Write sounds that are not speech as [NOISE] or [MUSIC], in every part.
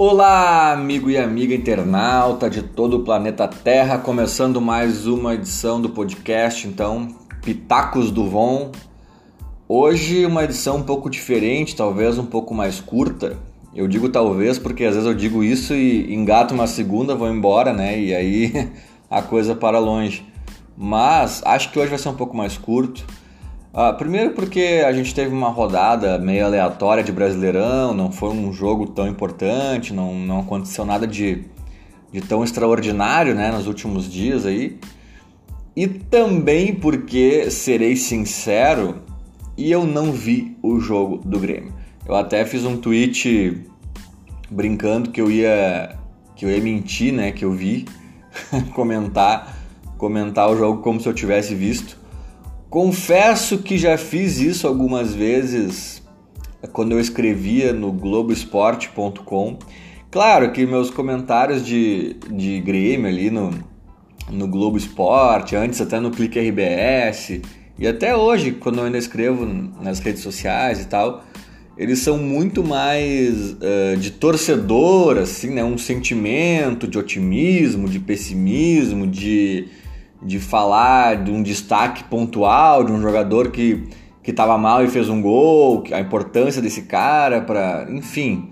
Olá, amigo e amiga internauta de todo o planeta Terra, começando mais uma edição do podcast, então, Pitacos do Von. Hoje uma edição um pouco diferente, talvez um pouco mais curta. Eu digo talvez porque às vezes eu digo isso e engato uma segunda, vou embora, né? E aí [LAUGHS] a coisa para longe. Mas acho que hoje vai ser um pouco mais curto. Uh, primeiro porque a gente teve uma rodada meio aleatória de Brasileirão, não foi um jogo tão importante, não, não aconteceu nada de, de tão extraordinário né, nos últimos dias aí. E também porque, serei sincero, e eu não vi o jogo do Grêmio. Eu até fiz um tweet brincando que eu ia que eu ia mentir, né, que eu vi [LAUGHS] comentar comentar o jogo como se eu tivesse visto. Confesso que já fiz isso algumas vezes quando eu escrevia no Globoesporte.com. Claro que meus comentários de, de Grêmio ali no, no Globo Esporte, antes até no Clique RBS, e até hoje, quando eu ainda escrevo nas redes sociais e tal, eles são muito mais uh, de torcedor, assim, né? Um sentimento de otimismo, de pessimismo, de de falar de um destaque pontual de um jogador que que estava mal e fez um gol, a importância desse cara para, enfim.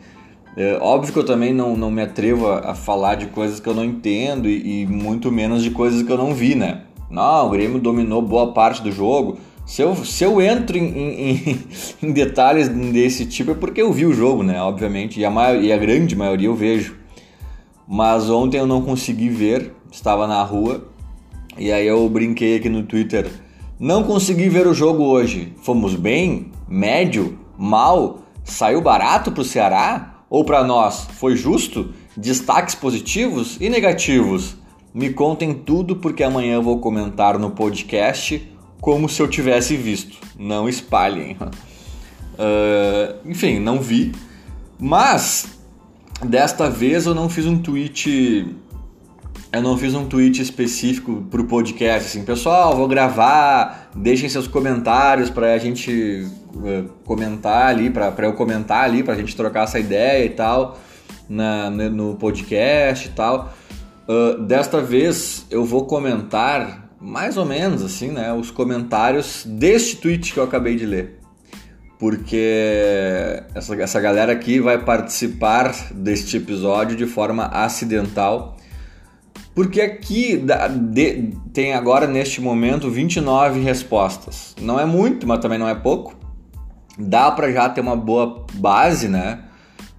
É, óbvio que eu também não, não me atrevo a, a falar de coisas que eu não entendo e, e, muito menos de coisas que eu não vi, né? Não, o Grêmio dominou boa parte do jogo. Se eu, se eu entro em, em, em [LAUGHS] detalhes desse tipo é porque eu vi o jogo, né? Obviamente, e a, maior, e a grande maioria eu vejo. Mas ontem eu não consegui ver, estava na rua e aí eu brinquei aqui no Twitter. Não consegui ver o jogo hoje. Fomos bem? Médio? Mal? Saiu barato para o Ceará? Ou para nós? Foi justo? Destaques positivos e negativos? Me contem tudo porque amanhã eu vou comentar no podcast como se eu tivesse visto. Não espalhem. Uh, [LAUGHS] enfim, não vi. Mas desta vez eu não fiz um tweet eu não fiz um tweet específico pro podcast, assim, pessoal, vou gravar, deixem seus comentários para a gente uh, comentar ali, para eu comentar ali, para a gente trocar essa ideia e tal, na, no podcast e tal. Uh, desta vez eu vou comentar mais ou menos assim, né, os comentários deste tweet que eu acabei de ler. Porque essa, essa galera aqui vai participar deste episódio de forma acidental porque aqui tem agora neste momento 29 respostas. Não é muito, mas também não é pouco. Dá para já ter uma boa base, né?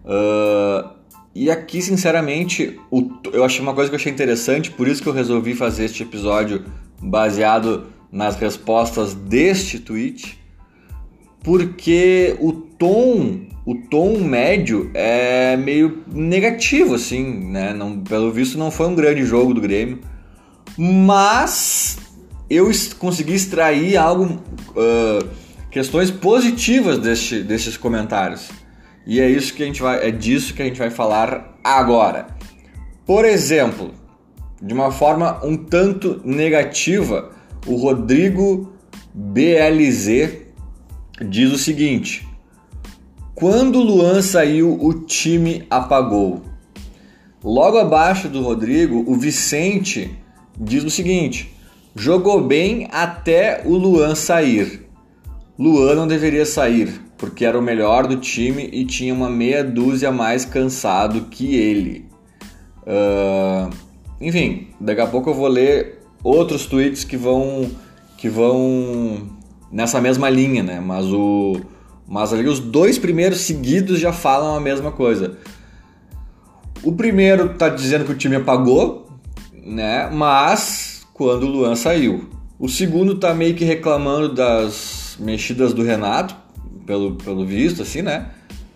Uh, e aqui, sinceramente, o, eu achei uma coisa que eu achei interessante, por isso que eu resolvi fazer este episódio baseado nas respostas deste tweet, porque o tom o tom médio é meio negativo, assim, né? Não, pelo visto não foi um grande jogo do Grêmio, mas eu consegui extrair algo, uh, questões positivas deste, destes comentários. E é isso que a gente vai, é disso que a gente vai falar agora. Por exemplo, de uma forma um tanto negativa, o Rodrigo BLZ diz o seguinte: quando o Luan saiu, o time apagou. Logo abaixo do Rodrigo, o Vicente diz o seguinte: jogou bem até o Luan sair. Luan não deveria sair, porque era o melhor do time e tinha uma meia dúzia mais cansado que ele. Uh, enfim, daqui a pouco eu vou ler outros tweets que vão que vão nessa mesma linha, né? Mas o mas ali os dois primeiros seguidos já falam a mesma coisa. O primeiro tá dizendo que o time apagou, né? Mas quando o Luan saiu. O segundo tá meio que reclamando das mexidas do Renato, pelo, pelo visto, assim, né?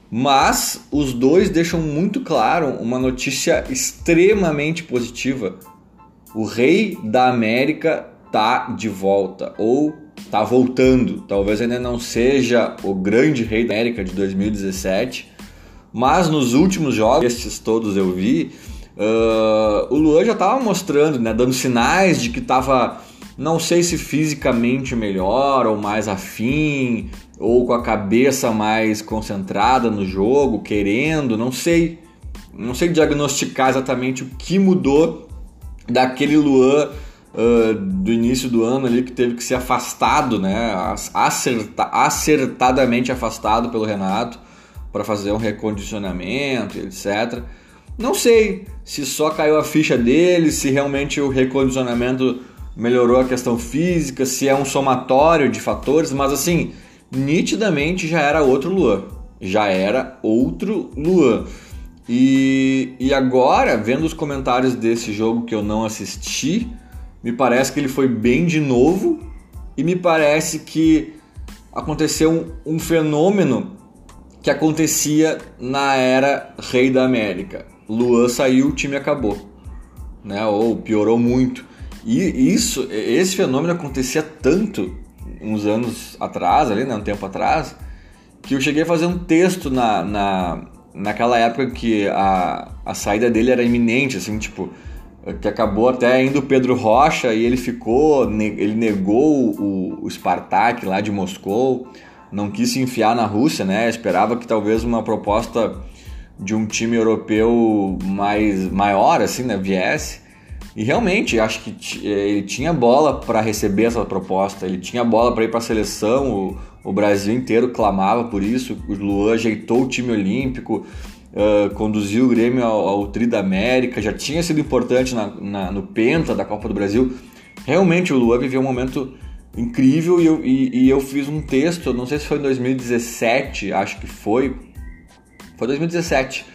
Mas os dois deixam muito claro uma notícia extremamente positiva. O rei da América tá de volta, ou tá voltando. Talvez ainda não seja o grande rei da América de 2017, mas nos últimos jogos, estes todos eu vi, uh, o Luan já estava mostrando, né, dando sinais de que estava, não sei se fisicamente melhor ou mais afim, ou com a cabeça mais concentrada no jogo, querendo, não sei. não sei diagnosticar exatamente o que mudou daquele Luan uh, do início do ano ali que teve que ser afastado, né? Acerta, acertadamente afastado pelo Renato para fazer um recondicionamento, etc. Não sei se só caiu a ficha dele, se realmente o recondicionamento melhorou a questão física, se é um somatório de fatores, mas assim, nitidamente já era outro Luan. Já era outro Luan. E, e agora, vendo os comentários desse jogo que eu não assisti, me parece que ele foi bem de novo e me parece que aconteceu um, um fenômeno que acontecia na era Rei da América. Luan saiu, o time acabou, né? Ou piorou muito. E isso, esse fenômeno acontecia tanto uns anos atrás, ali, né, um tempo atrás, que eu cheguei a fazer um texto na, na naquela época que a, a saída dele era iminente, assim, tipo, que acabou até indo o Pedro Rocha e ele ficou, ele negou o, o Spartak lá de Moscou, não quis se enfiar na Rússia, né? Esperava que talvez uma proposta de um time europeu mais maior, assim, né, viesse. E realmente, acho que ele tinha bola para receber essa proposta, ele tinha bola para ir para a seleção, o, o, Brasil inteiro clamava por isso. O Luan ajeitou o time olímpico, uh, conduziu o Grêmio ao, ao Tri da América, já tinha sido importante na, na, no Penta da Copa do Brasil. Realmente, o Luan viveu um momento incrível e eu, e, e eu fiz um texto, não sei se foi em 2017, acho que foi. Foi 2017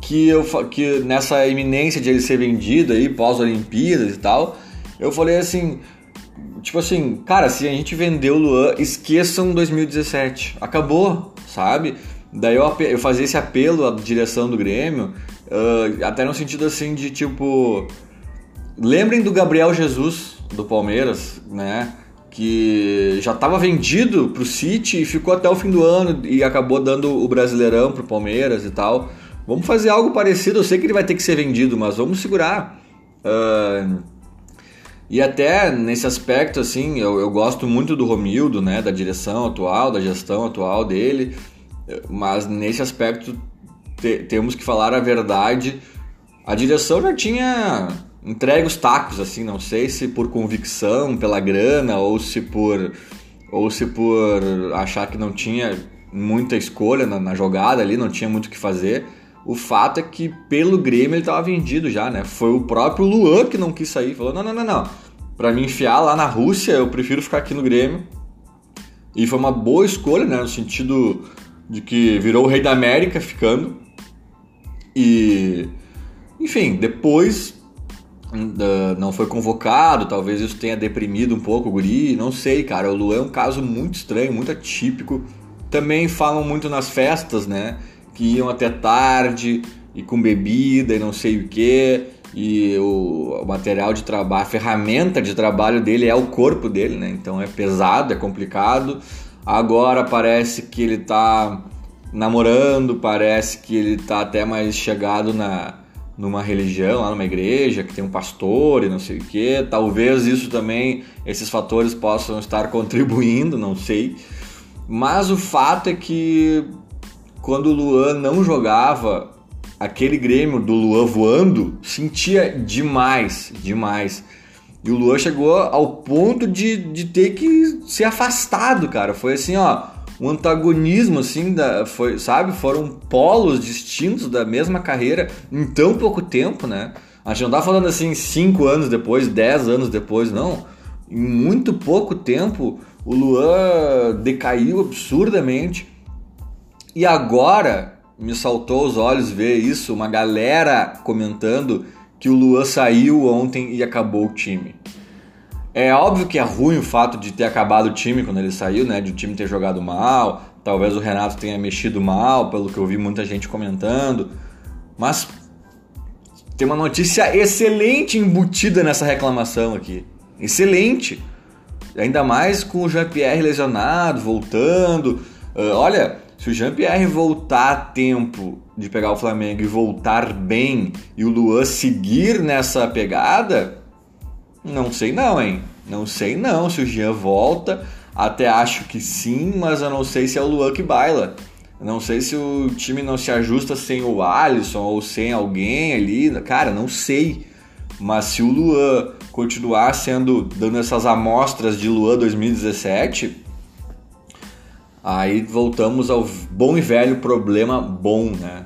que eu que nessa iminência de ele ser vendido aí pós Olimpíadas e tal, eu falei assim, tipo assim, cara, se a gente vendeu o Luan, esqueçam 2017, acabou, sabe? Daí eu, eu fazia esse apelo à direção do Grêmio, uh, até no sentido assim de tipo, lembrem do Gabriel Jesus do Palmeiras, né? Que já estava vendido pro City e ficou até o fim do ano e acabou dando o Brasileirão pro Palmeiras e tal. Vamos fazer algo parecido. Eu sei que ele vai ter que ser vendido, mas vamos segurar. Uh, e até nesse aspecto, assim, eu, eu gosto muito do Romildo, né? Da direção atual, da gestão atual dele. Mas nesse aspecto te, temos que falar a verdade. A direção já tinha entregue os tacos, assim, não sei se por convicção, pela grana, ou se por ou se por achar que não tinha muita escolha na, na jogada ali, não tinha muito o que fazer. O fato é que pelo Grêmio ele estava vendido já, né? Foi o próprio Luan que não quis sair. Falou: não, não, não, não. Pra me enfiar lá na Rússia, eu prefiro ficar aqui no Grêmio. E foi uma boa escolha, né? No sentido de que virou o rei da América ficando. E. Enfim, depois não foi convocado, talvez isso tenha deprimido um pouco o Guri, não sei, cara. O Luan é um caso muito estranho, muito atípico. Também falam muito nas festas, né? que iam até tarde e com bebida e não sei o que. E o, o, material de trabalho, a ferramenta de trabalho dele é o corpo dele, né? Então é pesado, é complicado. Agora parece que ele tá namorando, parece que ele tá até mais chegado na numa religião, lá numa igreja, que tem um pastor e não sei o que. Talvez isso também, esses fatores possam estar [LAUGHS] contribuindo, não sei. Mas o fato é que quando o Luan não jogava, aquele Grêmio do Luan voando sentia demais, demais. E o Luan chegou ao ponto de, de ter que ser afastado, cara. Foi assim, ó, um antagonismo, assim, da, foi, sabe? Foram polos distintos da mesma carreira em tão pouco tempo, né? A gente não tá falando assim cinco anos depois, dez anos depois, não. Em muito pouco tempo, o Luan decaiu absurdamente. E agora me saltou os olhos ver isso, uma galera comentando que o Luan saiu ontem e acabou o time. É óbvio que é ruim o fato de ter acabado o time quando ele saiu, né? De o time ter jogado mal. Talvez o Renato tenha mexido mal, pelo que eu vi muita gente comentando. Mas tem uma notícia excelente embutida nessa reclamação aqui. Excelente. Ainda mais com o Jean-Pierre lesionado, voltando. Uh, olha, se o Jean-Pierre voltar a tempo de pegar o Flamengo e voltar bem e o Luan seguir nessa pegada, não sei não, hein? Não sei não se o Jean volta. Até acho que sim, mas eu não sei se é o Luan que baila. Não sei se o time não se ajusta sem o Alisson ou sem alguém ali. Cara, não sei. Mas se o Luan continuar sendo dando essas amostras de Luan 2017, aí voltamos ao bom e velho problema bom, né?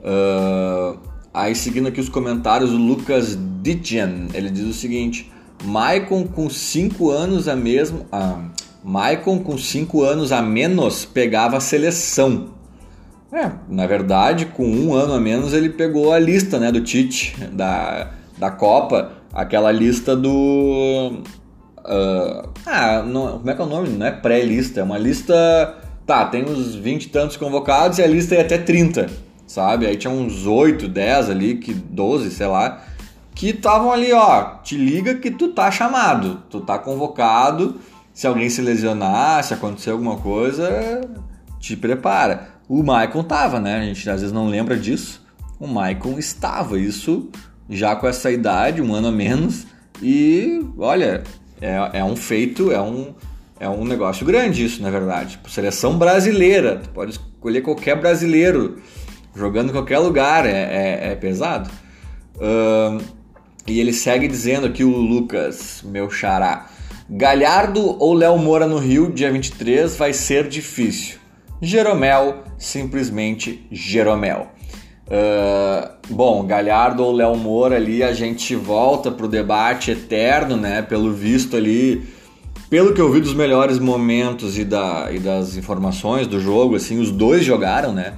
Uh, aí seguindo aqui os comentários, o Lucas Ditjan, ele diz o seguinte: Maicon com 5 anos a mesmo, ah, Maicon com 5 anos a menos pegava a seleção. É, na verdade, com um ano a menos ele pegou a lista, né, do Tite da da Copa, aquela lista do. Uh, ah, não, como é que é o nome? Não é pré-lista, é uma lista. Tá, tem uns 20 e tantos convocados e a lista é até 30, sabe? Aí tinha uns 8, 10 ali, que 12, sei lá, que estavam ali, ó. Te liga que tu tá chamado, tu tá convocado. Se alguém se lesionar, se acontecer alguma coisa, te prepara. O Maicon tava, né? A gente às vezes não lembra disso. O Maicon estava, isso já com essa idade, um ano a menos, e olha, é, é um feito, é um, é um negócio grande isso, na verdade. Tipo, seleção brasileira, tu pode escolher qualquer brasileiro jogando em qualquer lugar, é, é, é pesado. E ele segue dizendo aqui o Lucas, meu xará. Galhardo ou Léo Moura no Rio, dia 23, vai ser difícil. Jeromel, simplesmente Jeromel. Uh, bom, Galhardo ou Léo Moura ali, a gente volta pro debate eterno, né? Pelo visto ali, pelo que eu vi dos melhores momentos e, da, e das informações do jogo, assim, os dois jogaram, né?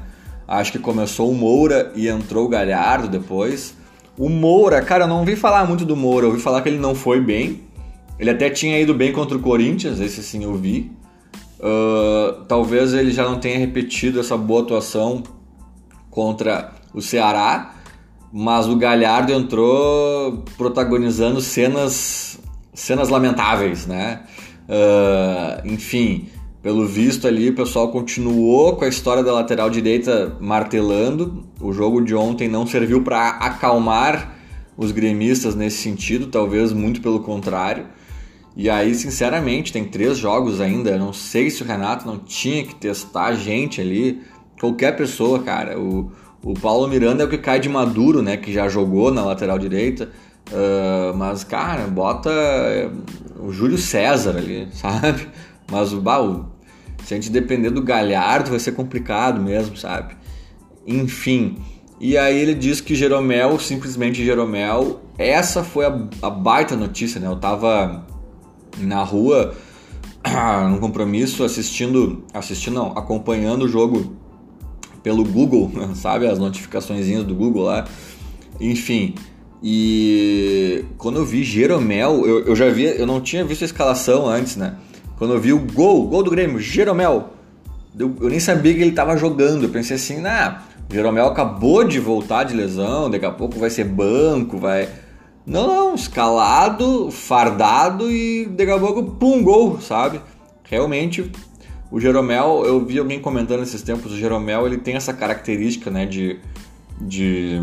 Acho que começou o Moura e entrou o Galhardo depois. O Moura, cara, eu não ouvi falar muito do Moura, eu ouvi falar que ele não foi bem. Ele até tinha ido bem contra o Corinthians, esse sim eu vi. Uh, talvez ele já não tenha repetido essa boa atuação contra o Ceará, mas o Galhardo entrou protagonizando cenas, cenas lamentáveis, né? Uh, enfim, pelo visto ali o pessoal continuou com a história da lateral direita martelando. O jogo de ontem não serviu para acalmar os gremistas nesse sentido, talvez muito pelo contrário. E aí, sinceramente, tem três jogos ainda. não sei se o Renato não tinha que testar gente ali. Qualquer pessoa, cara. O, o Paulo Miranda é o que cai de maduro, né? Que já jogou na lateral direita. Uh, mas, cara, bota eh, o Júlio César ali, [LAUGHS] sabe? Mas o, bah, se a gente depender do Galhardo, vai ser complicado mesmo, sabe? Enfim. E aí ele diz que Jeromel, simplesmente Jeromel, essa foi a, a baita notícia, né? Eu tava na rua, [CLEARS THROAT] num compromisso, assistindo, assistindo não, acompanhando o jogo pelo Google, [LAUGHS] sabe? As notificações do Google lá. Enfim. E quando eu vi Jeromel, eu, eu já vi, eu não tinha visto a escalação antes, né? Quando eu vi o gol, gol do Grêmio, Jeromel, eu, eu nem sabia que ele estava jogando. Eu pensei assim, nah, Jeromel acabou de voltar de lesão, daqui a pouco vai ser banco, vai. Não, não, escalado, fardado e daqui a pouco, pum, gol, sabe? Realmente o Jeromel, eu vi alguém comentando esses tempos, o Jeromel ele tem essa característica né, de, de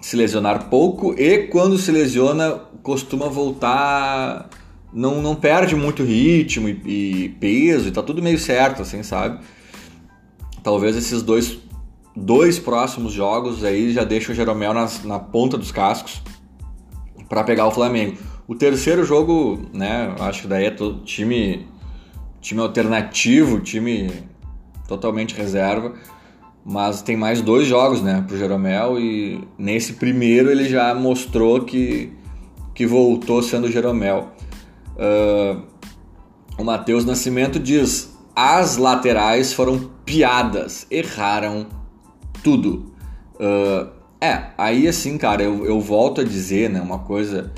se lesionar pouco e quando se lesiona costuma voltar, não, não perde muito ritmo e, e peso e tá tudo meio certo, assim, sabe? Talvez esses dois, dois próximos jogos aí já deixam o Jeromel nas, na ponta dos cascos para pegar o Flamengo. O terceiro jogo, né, acho que daí é todo time time alternativo, time totalmente reserva. Mas tem mais dois jogos, né, pro Jeromel e nesse primeiro ele já mostrou que, que voltou sendo Jeromel. Uh, o Matheus Nascimento diz: as laterais foram piadas, erraram tudo. Uh, é, aí assim, cara, eu, eu volto a dizer, né, uma coisa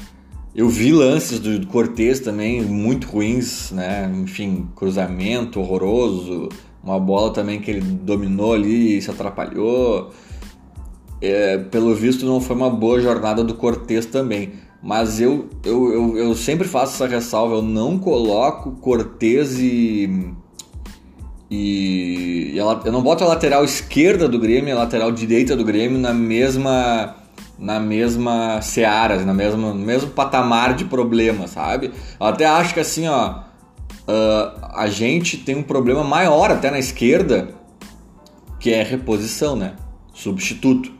eu vi lances do Cortez também muito ruins, né? Enfim, cruzamento horroroso, uma bola também que ele dominou ali e se atrapalhou. É, pelo visto não foi uma boa jornada do Cortez também. Mas eu, eu, eu, eu, sempre faço essa ressalva, eu não coloco Cortez e. E, e eu não boto a lateral esquerda do Grêmio e a lateral direita do Grêmio na mesma na mesma seara, na mesma, no mesmo patamar de problema, sabe? Eu até acho que assim, ó, uh, a gente tem um problema maior até na esquerda que é reposição, né? Substituto.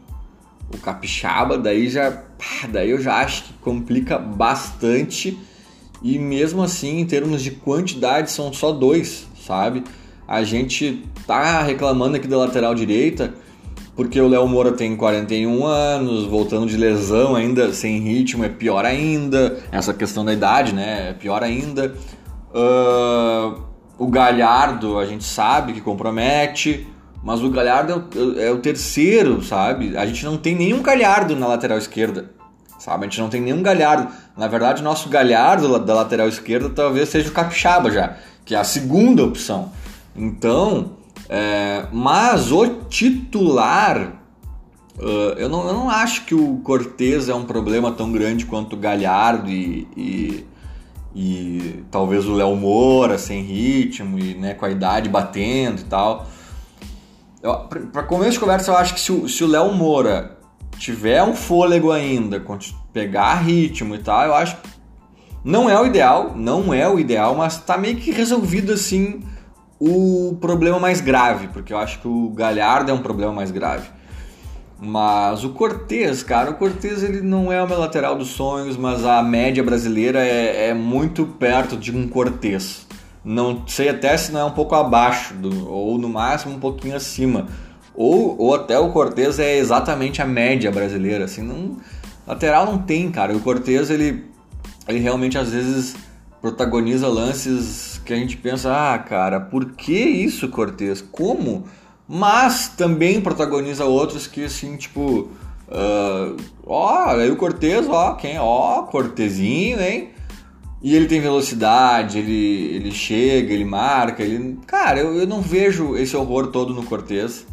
O capixaba daí já, daí eu já acho que complica bastante e mesmo assim em termos de quantidade são só dois, sabe? A gente tá reclamando aqui da lateral direita porque o Léo Moura tem 41 anos, voltando de lesão ainda sem ritmo é pior ainda. Essa questão da idade, né? É pior ainda. Uh, o Galhardo a gente sabe que compromete, mas o Galhardo é o, é o, terceiro, sabe? A gente não tem nenhum Galhardo na lateral esquerda, sabe? A gente não tem nenhum Galhardo. Na verdade, o nosso Galhardo da lateral esquerda talvez seja o Capixaba já, que é a segunda opção. Então, é, mas o titular, uh, eu, não, eu não acho que o Cortez é um problema tão grande quanto o Galhardo e, e, e talvez o Léo Moura sem ritmo e né, com a idade batendo e tal. Para começo de conversa, eu acho que se o, Léo Moura tiver um fôlego ainda, pegar ritmo e tal, eu acho que não é o ideal, não é o ideal, mas tá meio que resolvido assim o problema mais grave, porque eu acho que o Galhardo é um problema mais grave. Mas o Cortez, cara, o Cortez ele não é o meu lateral dos sonhos, mas a média brasileira é, é muito perto de um Cortez. Não sei até se não é um pouco abaixo, do, ou no máximo um pouquinho acima. Ou, ou até o Cortez é exatamente a média brasileira. Assim, não, lateral não tem, cara. O Cortez ele, ele realmente às vezes protagoniza lances que a gente pensa, ah, cara, por que isso, Cortez? Como? Mas também protagoniza outros que, assim, tipo, uh, ó, aí o Cortez, ó, quem? Ó, Cortezinho, hein? E ele tem velocidade, ele, ele chega, ele marca, ele... Cara, eu, eu não vejo esse horror todo no Cortez.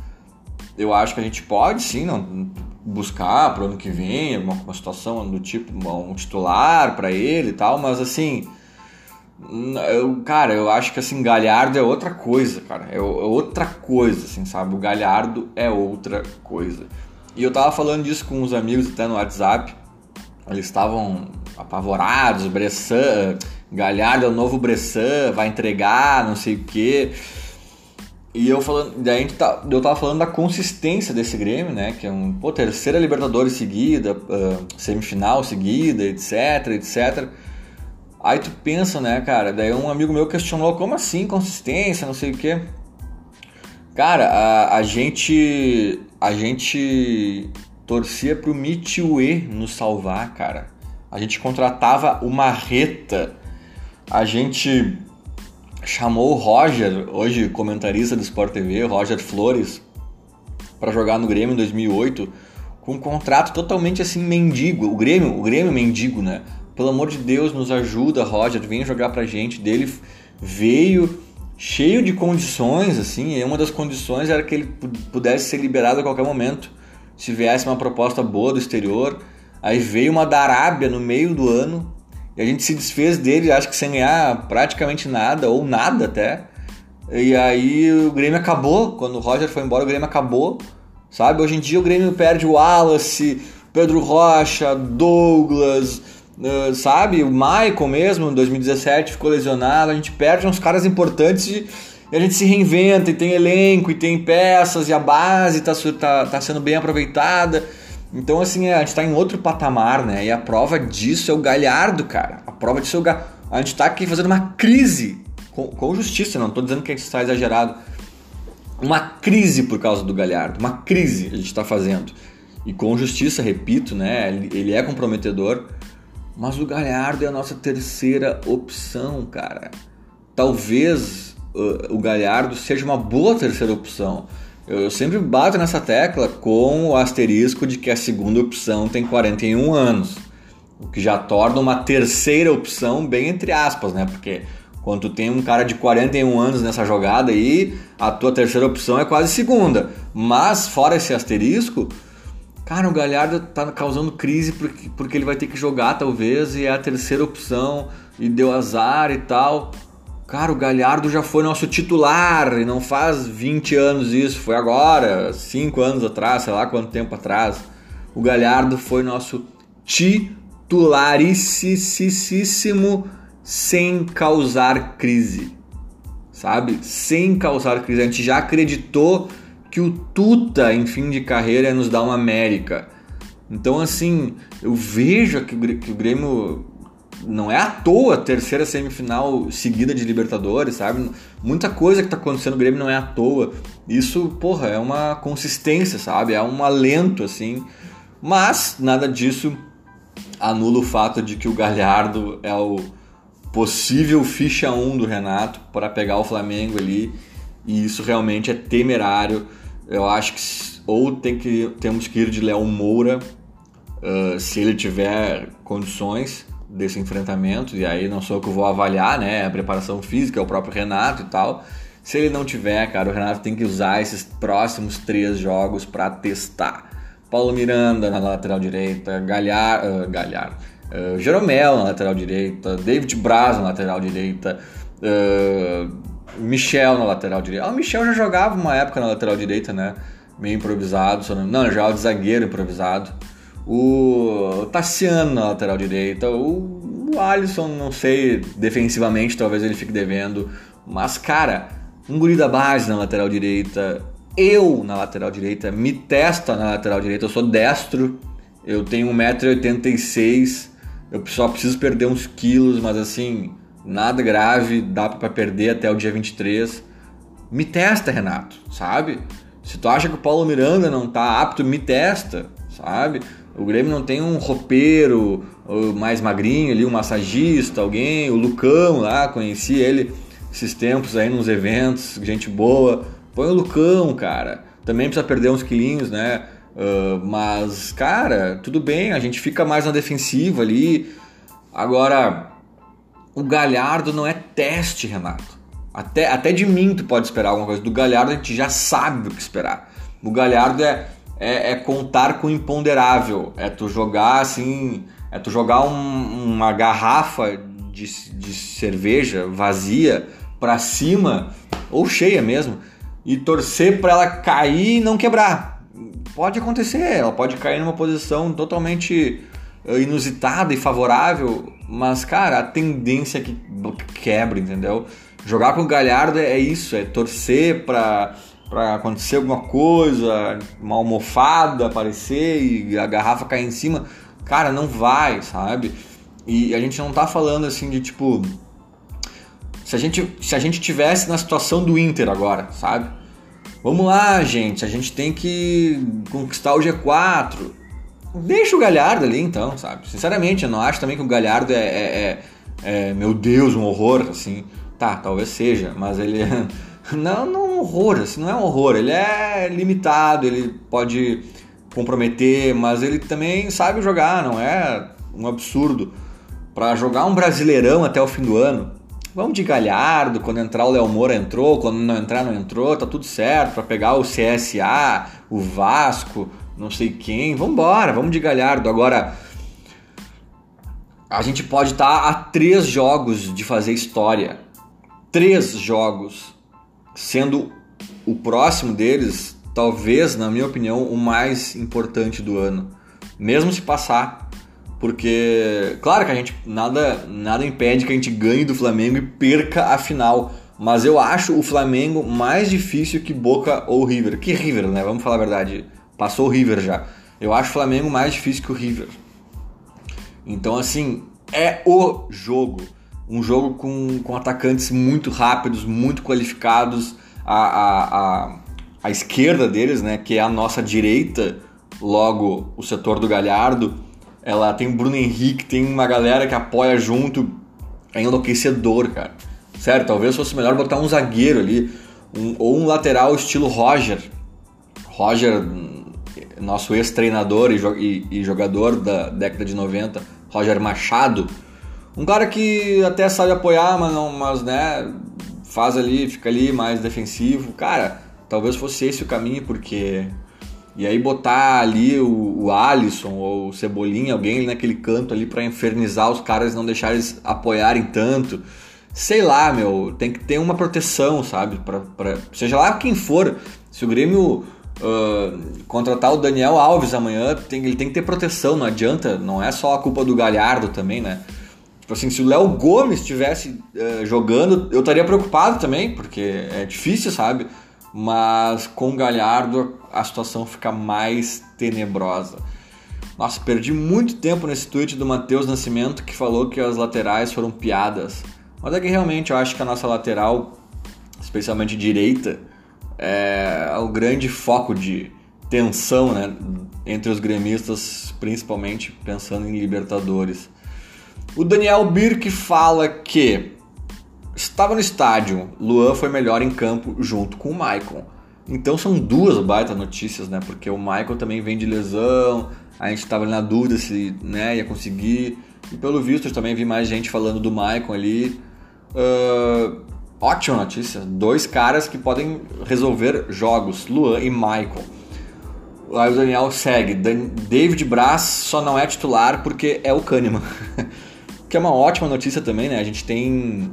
Eu acho que a gente pode, sim, não, buscar para o ano que vem uma, situação do tipo, um titular para ele e tal, mas assim eu, cara, eu acho que assim, Galhardo é outra coisa, cara. É, é, outra coisa, assim, sabe? O Galhardo é outra coisa. E eu tava falando disso com uns amigos até no WhatsApp. Eles estavam apavorados, Bressan, Galhardo é o novo Bressan, vai entregar, não sei o quê. E eu falando, daí tá, eu tava falando da consistência desse Grêmio, né? Que é um pô, terceira Libertadores seguida, uh, semifinal seguida, etc, etc. Aí tu pensa, né, cara? Daí um amigo meu questionou como assim consistência, não sei o quê. Cara, a, a gente a gente torcia pro Mitue nos salvar, cara. A gente contratava o Marreta. A gente chamou o Roger, hoje comentarista do Sport TV, Roger Flores, para jogar no Grêmio em 2008, com um contrato totalmente assim mendigo. O Grêmio, o Grêmio mendigo, né? Pelo amor de Deus, nos ajuda, Roger, vem jogar pra gente. Dele veio cheio de condições, assim, e uma das condições era que ele pudesse ser liberado a qualquer momento, se viesse uma proposta boa do exterior. Aí veio uma da Arábia no meio do ano, e a gente se desfez dele, acho que sem ganhar praticamente nada, ou nada até. E aí o Grêmio acabou, quando o Roger foi embora, o Grêmio acabou, sabe? Hoje em dia o Grêmio perde o Wallace, Pedro Rocha, Douglas, Uh, sabe, o Michael mesmo, em 2017, ficou lesionado. A gente perde uns caras importantes e, a gente se reinventa e tem elenco e tem peças e a base está tá, tá sendo bem aproveitada. Então, assim, a gente está em outro patamar, né? E a prova disso é o Galhardo, cara. A prova disso é o Galhardo. A gente está aqui fazendo uma crise com, com justiça, não estou dizendo que gente está exagerado. Uma crise por causa do Galhardo, uma crise a gente está fazendo. E com justiça, repito, né? Ele é comprometedor. Mas o Galhardo é a nossa terceira opção, cara. Talvez uh, o Galhardo seja uma boa terceira opção. Eu sempre bato nessa tecla com o asterisco de que a segunda opção tem 41 anos. O que já torna uma terceira opção bem entre aspas, né? Porque quando tu tem um cara de 41 anos nessa jogada aí, a tua terceira opção é quase segunda. Mas fora esse asterisco, Cara, o Galhardo tá causando crise porque, porque ele vai ter que jogar, talvez, e é a terceira opção, e deu azar e tal. Cara, o Galhardo já foi nosso titular e não faz 20 anos isso, foi agora, 5 anos atrás, sei lá quanto tempo atrás. O Galhardo foi nosso titularíssimo sem causar crise, sabe? Sem causar crise. A gente já acreditou que o Tuta em fim de carreira nos dar uma América. Então, assim, eu vejo que o Grêmio não é à toa terceira semifinal seguida de Libertadores, sabe? Muita coisa que tá acontecendo no Grêmio não é à toa. Isso, porra, é uma consistência, sabe? É um alento, assim. Mas nada disso anula o fato de que o Galhardo é o possível ficha 1 do Renato para pegar o Flamengo ali. E isso realmente é temerário. Eu acho que ou tem que, temos que ir de Léo Moura, uh, se ele tiver condições desse enfrentamento, e aí não sou eu que vou avaliar, né? A preparação física, é o próprio Renato e tal. Se ele não tiver, cara, o Renato tem que usar esses próximos três jogos para testar. Paulo Miranda na lateral direita, Galhar, uh, Galhar, uh, Jeromel na lateral direita, David Braz na lateral direita, uh, Michel na lateral direita. Ah, o Michel já jogava uma época na lateral direita, né? Meio improvisado, não, não já o de zagueiro improvisado. O Tassiano na lateral direita, o, o Alisson, não sei, defensivamente talvez ele fique devendo, mas cara, um guri da base na lateral direita, eu na lateral direita, me testa na lateral direita, eu sou destro, eu tenho 1,86m, eu só preciso perder uns quilos, mas assim, nada grave, dá para perder até o dia 23. Me testa, Renato, sabe? Se tu acha que o Paulo Miranda não tá apto, me testa, sabe? O Grêmio não tem um roupeiro mais magrinho ali, um massagista, alguém, o Lucão lá, conheci ele esses tempos aí nos eventos, gente boa. Põe o Lucão, cara. Também precisa perder uns quilinhos, né? Uh, mas, cara, tudo bem, a gente fica mais na defensiva ali. Agora, o Galhardo não é teste, Renato. Até, até de mim tu pode esperar alguma coisa. Do Galhardo a gente já sabe o que esperar. O Galhardo é é, é, contar com o imponderável. É tu jogar assim. É tu jogar um, uma garrafa de, de cerveja vazia para cima, ou cheia mesmo, e torcer para ela cair e não quebrar. Pode acontecer, ela pode cair numa posição totalmente inusitada e favorável, mas cara, a tendência é que quebra, entendeu? Jogar com o Galhardo é isso, é torcer para para acontecer alguma coisa, uma almofada aparecer e a garrafa cair em cima, cara, não vai, sabe? E a gente não tá falando assim de tipo se a gente se a gente tivesse na situação do Inter agora, sabe? Vamos lá, gente, a gente tem que conquistar o G4. Deixa o Galhardo ali então, sabe? Sinceramente, eu não acho também que o Galhardo é, é, é, é meu Deus, um horror, assim. Tá, talvez seja, mas ele [LAUGHS] Não, não um horror, assim, não é um horror. Ele é limitado, ele pode comprometer, mas ele também sabe jogar, não é um absurdo. Para jogar um brasileirão até o fim do ano, vamos de Galhardo, quando entrar o Léo Moura entrou, quando não entrar não entrou, tá tudo certo, para pegar o CSA, o Vasco, não sei quem, vamos embora, vamos de Galhardo. Agora, a gente pode estar tá a três jogos de fazer história. Três jogos sendo o próximo deles, talvez, na minha opinião, o mais importante do ano. Mesmo se passar, porque claro que a gente nada nada impede que a gente ganhe do Flamengo e perca a final, mas eu acho o Flamengo mais difícil que Boca ou River. Que River, né? Vamos falar a verdade. Passou o River já. Eu acho o Flamengo mais difícil que o River. Então assim, é o jogo um jogo com, com atacantes muito rápidos, muito qualificados. A, a, a, a esquerda deles, né, que é a nossa direita, logo o setor do Galhardo, ela tem o Bruno Henrique, tem uma galera que apoia junto. É enlouquecedor, cara. Sério, talvez fosse melhor botar um zagueiro ali, um, ou um lateral estilo Roger. Roger, nosso ex-treinador e, jogador da década de 90, Roger Machado um cara que até sabe apoiar, mas não, mas né, faz ali, fica ali mais defensivo. Cara, talvez fosse esse o caminho, porque e aí botar ali o, o Alisson ou o Cebolinha, alguém ali naquele canto ali para infernizar os caras e não deixar eles apoiarem tanto. Sei lá, meu, tem que ter uma proteção, sabe? Pra, pra, seja lá quem for. Se o Grêmio uh, contratar o Daniel Alves amanhã, tem, ele tem que ter proteção, não adianta, não é só a culpa do Galhardo também, né? Tipo assim, se o Léo Gomes estivesse uh, jogando, eu estaria preocupado também, porque é difícil, sabe? mas com o Galhardo a situação fica mais tenebrosa. Nossa, perdi muito tempo nesse tweet do Matheus Nascimento que falou que as laterais foram piadas. Mas é que realmente eu acho que a nossa lateral, especialmente direita, é o grande foco de tensão né, entre os gremistas, principalmente pensando em Libertadores. O Daniel Birk fala que estava no estádio, Luan foi melhor em campo junto com o Maicon. Então são duas baita notícias, né? Porque o Michael também vem de lesão, a gente estava na dúvida se né, ia conseguir. E pelo visto também vi mais gente falando do Michael ali. Uh, ótima notícia. Dois caras que podem resolver jogos, Luan e Michael. Aí o Daniel segue. David Braz só não é titular porque é o Kahneman. [LAUGHS] que é uma ótima notícia também, né? A gente tem.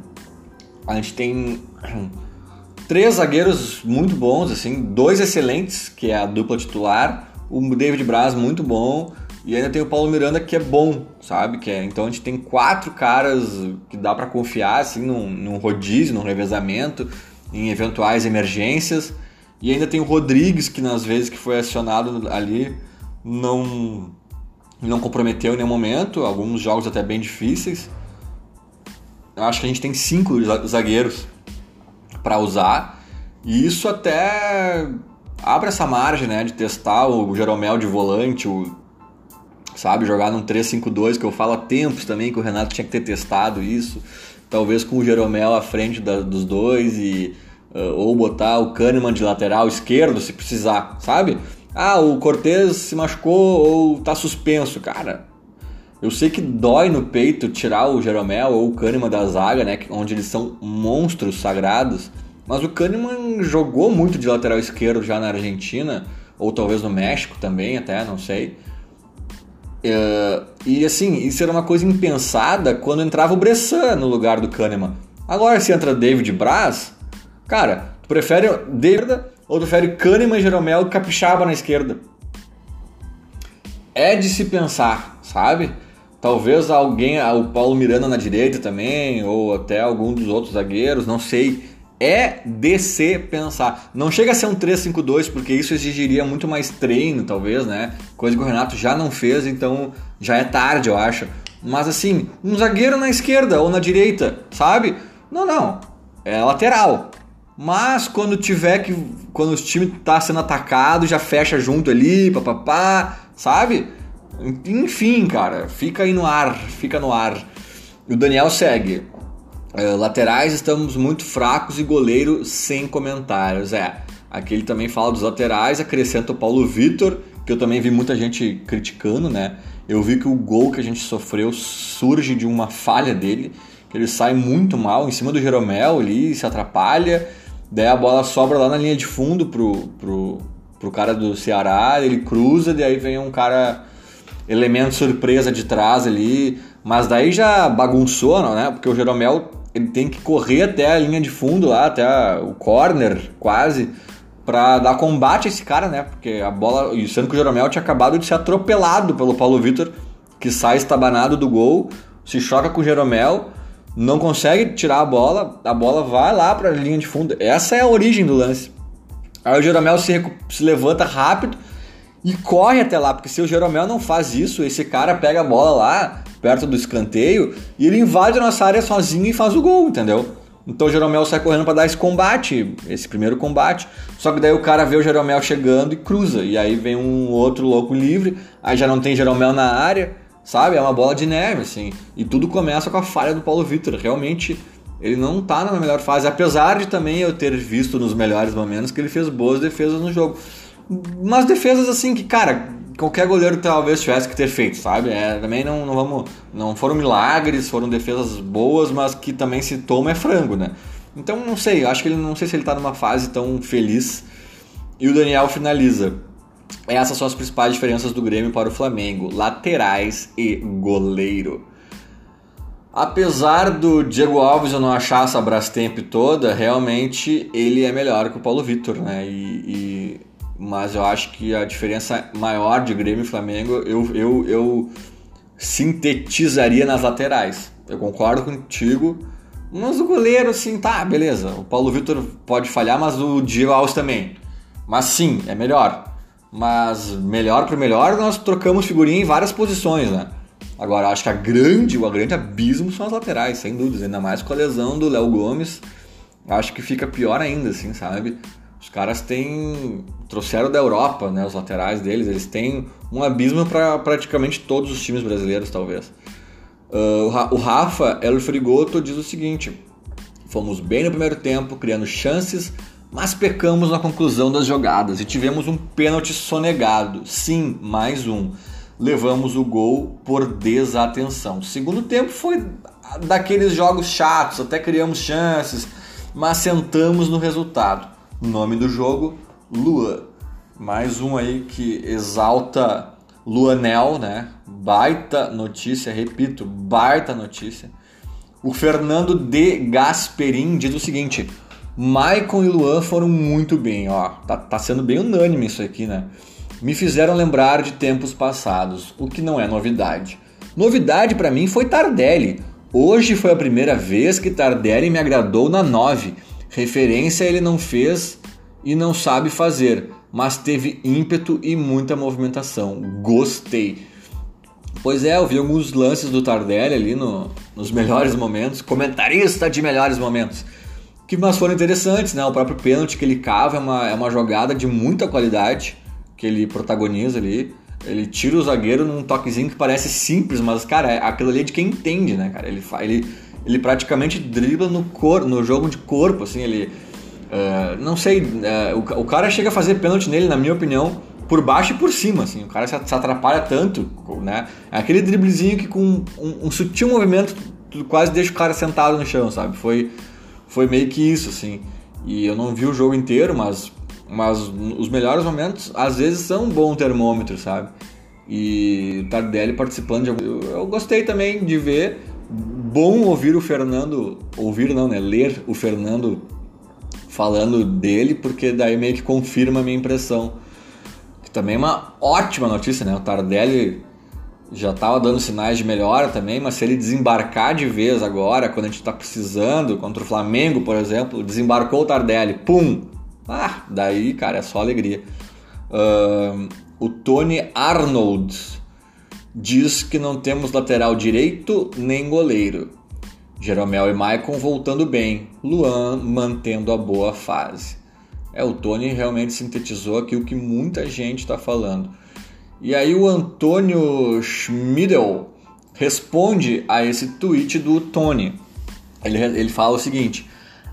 A gente tem [CLEARS THROAT] três zagueiros muito bons, assim, dois excelentes, que é a dupla titular, o David Braz muito bom, e ainda tem o Paulo Miranda que é bom, sabe? Que é, então a gente tem quatro caras que dá para confiar, assim, num, num rodízio, num revezamento, em eventuais emergências. E ainda tem o Rodrigues, que nas vezes que foi acionado ali, não, não comprometeu em nenhum momento, alguns jogos até bem difíceis. Eu acho que a gente tem cinco zagueiros para usar. E isso até abre essa margem, né, de testar o Jeromel de volante, o sabe, jogar num 3-5-2, que eu falo há tempos também que o Renato tinha que ter testado isso. Talvez com o Jeromel à frente da, dos dois e uh, ou botar o Kahneman de lateral esquerdo se precisar, sabe? Ah, o Cortez se machucou ou tá suspenso, cara. Eu sei que dói no peito tirar o Jeromel ou o Kahneman da zaga, né? Onde eles são monstros sagrados. Mas o Kahneman jogou muito de lateral esquerdo já na Argentina, ou talvez no México também, até, não sei. Uh, e assim, isso era uma coisa impensada quando entrava o Bressan no lugar do Kahneman. Agora, se entra David Braz, cara, tu prefere David ou tu prefere Kahneman, Jeromel e Capixaba na esquerda? É de se pensar, sabe? Talvez alguém, o Paulo Miranda na direita também, ou até algum dos outros zagueiros, não sei. É descer pensar. Não chega a ser um 3-5-2, porque isso exigiria muito mais treino, talvez, né? Coisa que o Renato já não fez, então já é tarde, eu acho. Mas assim, um zagueiro na esquerda ou na direita, sabe? Não, não. É lateral. Mas quando tiver que. Quando o time tá sendo atacado, já fecha junto ali, papapá, sabe? Enfim, cara, fica aí no ar, fica no ar. E o Daniel segue. Uh, laterais estamos muito fracos e goleiro sem comentários. É, aqui ele também fala dos laterais, acrescenta o Paulo Vitor, que eu também vi muita gente criticando, né? Eu vi que o gol que a gente sofreu surge de uma falha dele, que ele sai muito mal em cima do Jeromel ali, se atrapalha, daí a bola sobra lá na linha de fundo pro, pro, pro cara do Ceará, ele cruza, daí vem um cara elemento surpresa de trás ali, mas daí já bagunçou, né? Porque o Jeromel ele tem que correr até a linha de fundo lá, até o corner quase, para dar combate a esse cara, né? Porque a bola, e o Jeromel tinha acabado de ser atropelado pelo Paulo Vitor, que sai estabanado do gol, se choca com o Jeromel, não consegue tirar a bola, a bola vai lá para a linha de fundo. Essa é a origem do lance. Aí o Jeromel se, se levanta rápido, e corre até lá, porque se o Jeromel não faz isso, esse cara pega a bola lá, perto do escanteio, e ele invade a nossa área sozinho e faz o gol, entendeu? Então o Jeromel sai correndo para dar esse combate, esse primeiro combate. Só que daí o cara vê o Jeromel chegando e cruza. E aí vem um outro louco livre, aí já não tem Jeromel na área, sabe? É uma bola de neve, assim. E tudo começa com a falha do Paulo Vitor. Realmente ele não tá na melhor fase, apesar de também eu ter visto nos melhores momentos que ele fez boas defesas no jogo umas defesas assim que, cara, qualquer goleiro talvez tivesse que ter feito, sabe? É, também não, não vamos. Não foram milagres, foram defesas boas, mas que também se toma é frango, né? Então não sei, acho que ele não sei se ele tá numa fase tão feliz. E o Daniel finaliza. Essas são as principais diferenças do Grêmio para o Flamengo: laterais e goleiro. Apesar do Diego Alves eu não achar essa Brastemp toda, realmente ele é melhor que o Paulo Vitor, né? E, e mas eu acho que a diferença maior de Grêmio e Flamengo eu, eu, eu sintetizaria nas laterais. Eu concordo contigo Mas o goleiro, assim, tá, beleza. O Paulo Vitor pode falhar, mas o Diego Alves também. Mas sim, é melhor. Mas melhor para melhor, nós trocamos figurinha em várias posições, né? Agora, acho que a grande, o grande abismo são as laterais, sem dúvidas. Ainda mais com a lesão do Léo Gomes. Acho que fica pior ainda, assim, sabe? Os caras têm. trouxeram da Europa, né? Os laterais deles. Eles têm um abismo para praticamente todos os times brasileiros, talvez. Uh, o Rafa El Frigoto diz o seguinte: Fomos bem no primeiro tempo, criando chances, mas pecamos na conclusão das jogadas e tivemos um pênalti sonegado. Sim, mais um. Levamos o gol por desatenção. O segundo tempo foi daqueles jogos chatos, até criamos chances, mas sentamos no resultado. Nome do jogo: Lua. Mais um aí que exalta Luanel, né? Baita notícia, repito, baita notícia. O Fernando de Gasperin diz o seguinte: Maicon e Luan foram muito bem, ó. Tá, tá sendo bem unânime isso aqui, né? Me fizeram lembrar de tempos passados, o que não é novidade. Novidade para mim foi Tardelli. Hoje foi a primeira vez que Tardelli me agradou na 9. Referência ele não fez e não sabe fazer mas teve ímpeto e muita movimentação. Gostei. Pois é, eu vi alguns lances do Tardelli ali no, nos melhores momentos, comentarista de melhores momentos, que mas foram interessantes, né? O próprio pênalti que ele cava é uma, é uma jogada de muita qualidade que ele protagoniza ali. Ele tira o zagueiro num toquezinho que parece simples, mas, cara, é aquilo ali é de quem entende, né, cara? Ele, ele, ele praticamente dribla no, cor, no jogo de corpo, assim, ele Uh, não sei, uh, o, o, cara chega a fazer pênalti nele, na minha opinião, por baixo e por cima, assim. O cara se, atrapalha tanto, né? É aquele driblezinho que com um, um, sutil movimento tu quase deixa o cara sentado no chão, sabe? Foi, foi meio que isso, assim. E eu não vi o jogo inteiro, mas, mas os melhores momentos às vezes são um bom termômetro, sabe? E o Tardelli participando de eu, eu gostei também de ver. Bom ouvir o Fernando, ouvir não, né? Ler o Fernando falando dele, porque daí meio que confirma a minha impressão. Que também é uma ótima notícia, né? O Tardelli já estava dando sinais de melhora também, mas se ele desembarcar de vez agora, quando a gente está precisando, contra o Flamengo, por exemplo, desembarcou o Tardelli, pum! Ah, daí, cara, é só alegria. Uh, o Tony Arnold diz que não temos lateral direito nem goleiro. Jeromel e Maicon voltando bem, Luan mantendo a boa fase. É, o Tony realmente sintetizou aqui o que muita gente está falando. E aí o Antônio Schmidl responde a esse tweet do Tony. Ele, ele fala o seguinte: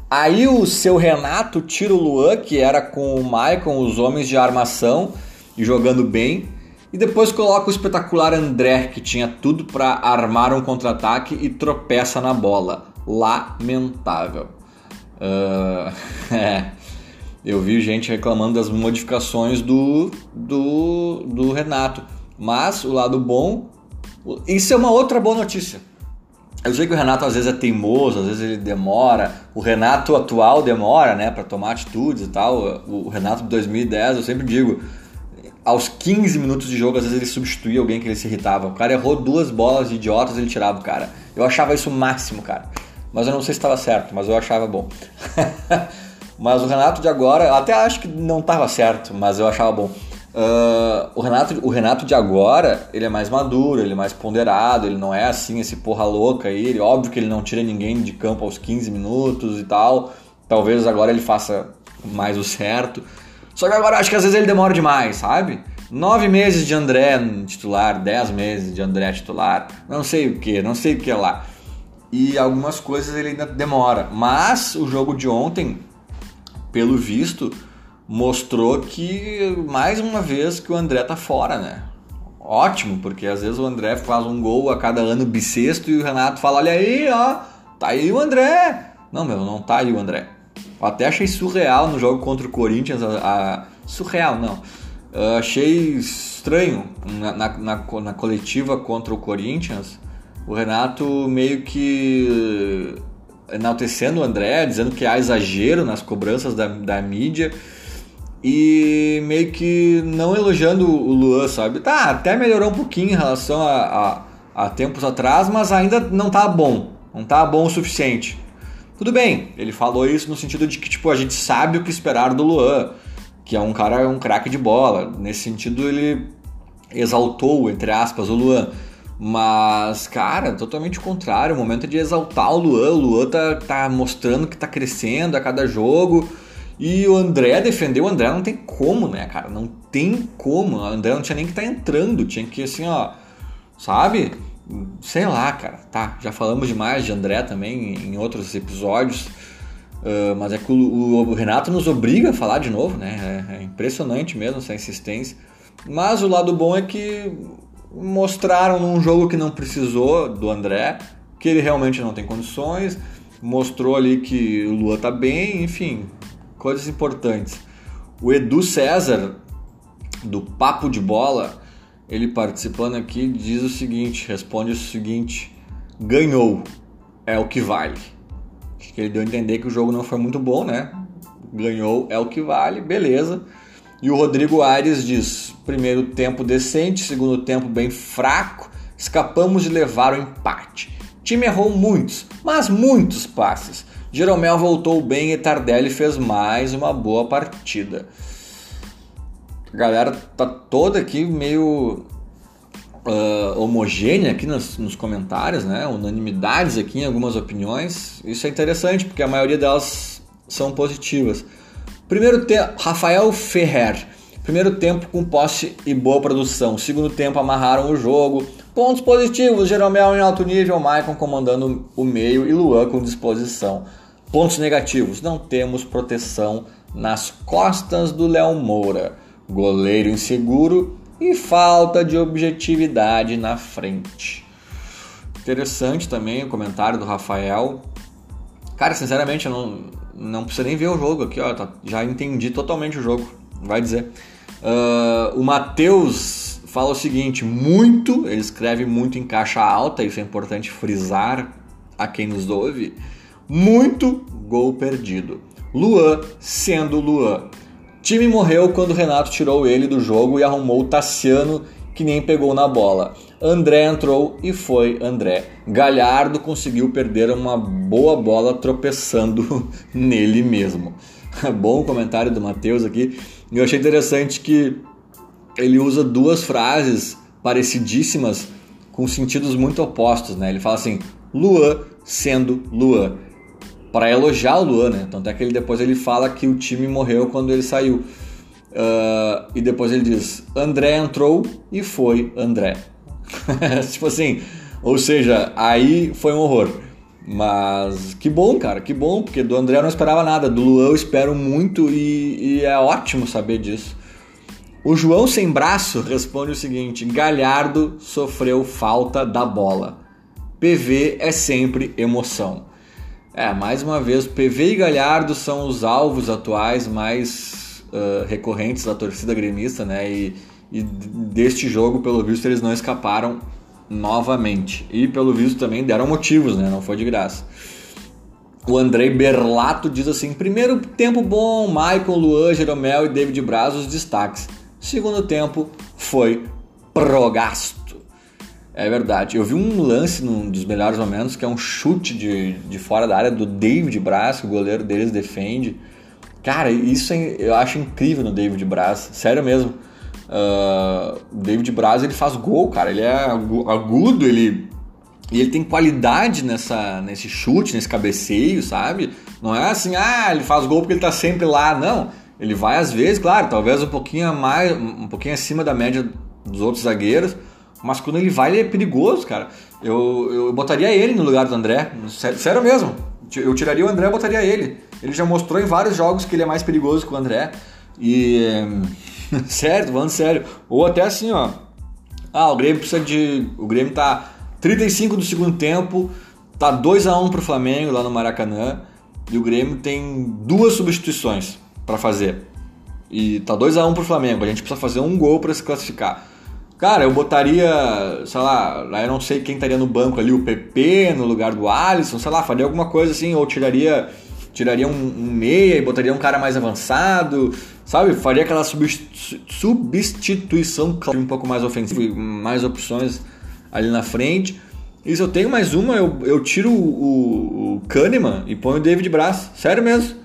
Aí o seu Renato tira o Luan, que era com o Maicon, os homens de armação, e jogando bem, e depois coloca o espetacular André, que tinha tudo para armar um contra-ataque e tropeça na bola. Lamentável. Uh, [LAUGHS] é. Eu vi gente reclamando das modificações do, do, do Renato. Mas o lado bom. Isso é uma outra boa notícia. Eu sei que o Renato às vezes é teimoso, às vezes ele demora. O Renato atual demora, né, para tomar atitudes e tal. O Renato de 2010, eu sempre digo, aos 15 minutos de jogo, às vezes ele substituía alguém que ele se irritava. O cara errou duas bolas de idiotas e ele tirava o cara. Eu achava isso o máximo, cara. Mas eu não sei se estava certo, mas eu achava bom. [LAUGHS] mas o Renato de agora, até acho que não estava certo, mas eu achava bom. Uh, o, Renato, o Renato de agora, ele é mais maduro, ele é mais ponderado, ele não é assim, esse porra louca aí. Ele, óbvio que ele não tira ninguém de campo aos 15 minutos e tal. Talvez agora ele faça mais o certo. Só que agora acho que às vezes ele demora demais, sabe? Nove meses de André titular, dez meses de André titular, não sei o que, não sei o que lá. E algumas coisas ele ainda demora. Mas o jogo de ontem, pelo visto, mostrou que mais uma vez que o André tá fora, né? Ótimo, porque às vezes o André faz um gol a cada ano bissexto e o Renato fala: olha aí, ó, tá aí o André. Não, meu, não tá aí o André. Eu até achei surreal no jogo contra o Corinthians. A, a... Surreal, não. Eu achei estranho na, na, na, na, coletiva contra o Corinthians. O Renato meio que enaltecendo o André, dizendo que há exagero nas cobranças da, da mídia e meio que não elogiando o Luan, sabe? Tá, até melhorou um pouquinho em relação a, a, a tempos atrás, mas ainda não tá bom. Não tá bom o suficiente. Tudo bem, ele falou isso no sentido de que tipo a gente sabe o que esperar do Luan, que é um cara um craque de bola. Nesse sentido ele exaltou entre aspas o Luan. Mas, cara, totalmente o contrário. O momento é de exaltar o Luan. O Luan tá, tá mostrando que tá crescendo a cada jogo. E o André defendeu o André não tem como, né, cara? Não tem como. O André não tinha nem que tá entrando. Tinha que, assim, ó. Sabe? Sei lá, cara, tá, já falamos demais de André também em outros episódios, uh, mas é que o, o, Renato nos obriga a falar de novo, né? É, é, impressionante mesmo essa insistência. Mas o lado bom é que mostraram num jogo que não precisou do André, que ele realmente não tem condições, mostrou ali que o Lua tá bem, enfim, coisas importantes. O Edu César, do Papo de Bola, ele participando aqui diz o seguinte, responde o seguinte: ganhou é o que vale. Acho que ele deu a entender que o jogo não foi muito bom, né? Ganhou é o que vale, beleza. E o Rodrigo Aires diz: primeiro tempo decente, segundo tempo bem fraco, escapamos de levar o empate. O time errou muitos, mas muitos passes. Jeromel voltou bem e Tardelli fez mais uma boa partida. A galera tá toda aqui meio uh, homogênea aqui nos, nos, comentários, né? Unanimidades aqui em algumas opiniões. Isso é interessante porque a maioria delas são positivas. Primeiro tempo, Rafael Ferrer. Primeiro tempo com posse e boa produção. Segundo tempo amarraram o jogo. Pontos positivos: Jeromel em alto nível, Maicon comandando o meio e Luan com disposição. Pontos negativos: não temos proteção nas costas do Léo Moura goleiro inseguro e falta de objetividade na frente. Interessante também o comentário do Rafael. Cara, sinceramente, eu não, não precisa nem ver o jogo aqui, ó. Tá, já entendi totalmente o jogo. Vai dizer. Uh, o Matheus fala o seguinte: muito, ele escreve muito em caixa alta, isso é importante frisar a quem nos ouve. Muito gol perdido. Luan sendo Luan. Time morreu quando Renato tirou ele do jogo e arrumou o Tassiano, que nem pegou na bola. André entrou e foi André. Galhardo conseguiu perder uma boa bola tropeçando [LAUGHS] nele mesmo. [LAUGHS] Bom comentário do Matheus aqui. Eu achei interessante que ele usa duas frases parecidíssimas com sentidos muito opostos, né? Ele fala assim: Luan sendo Luan para elogiar o Luan, né? Tanto é que ele depois ele fala que o time morreu quando ele saiu. Uh, e depois ele diz: André entrou e foi André. [LAUGHS] tipo assim, ou seja, aí foi um horror. Mas que bom, cara, que bom, porque do André eu não esperava nada, do Luan eu espero muito e, e é ótimo saber disso. O João Sem Braço responde o seguinte: Galhardo sofreu falta da bola. PV é sempre emoção. É, mais uma vez, PV e Galhardo são os alvos atuais mais uh, recorrentes da torcida gremista, né? E, e deste jogo, pelo visto, eles não escaparam novamente. E pelo visto também deram motivos, né? Não foi de graça. O Andrei Berlato diz assim: primeiro tempo bom, Michael, Luan, Jeromel e David Braz os destaques. Segundo tempo foi progasto. É verdade. Eu vi um lance num dos melhores momentos, que é um chute de, de fora da área do David Braz, que o goleiro deles defende. Cara, isso é, eu acho incrível no David Braz. Sério mesmo. Uh, David Braz, ele faz gol, cara. Ele é agudo, ele... E ele tem qualidade nessa, nesse chute, nesse cabeceio, sabe? Não é assim, ah, ele faz gol porque ele tá sempre lá. Não. Ele vai às vezes, claro, talvez um pouquinho mais, um pouquinho acima da média dos outros zagueiros, mas quando ele vai, ele é perigoso, cara. Eu, eu botaria ele no lugar do André. Sério, sério mesmo. Eu tiraria o André e botaria ele. Ele já mostrou em vários jogos que ele é mais perigoso que o André. E. [LAUGHS] sério, falando sério. Ou até assim, ó. Ah, o Grêmio precisa de. O Grêmio tá 35 do segundo tempo. Tá 2 a 1 pro Flamengo lá no Maracanã. E o Grêmio tem duas substituições para fazer. E tá 2 a 1 pro Flamengo. A gente precisa fazer um gol para se classificar. Cara, eu botaria, sei lá, eu não sei quem estaria no banco ali, o PP no lugar do Alisson, sei lá, faria alguma coisa assim, ou tiraria tiraria um, um meia e botaria um cara mais avançado, sabe? Faria aquela substituição um pouco mais ofensiva, mais opções ali na frente. E se eu tenho mais uma, eu, eu tiro o, o, Kahneman e ponho o David Braz. Sério mesmo.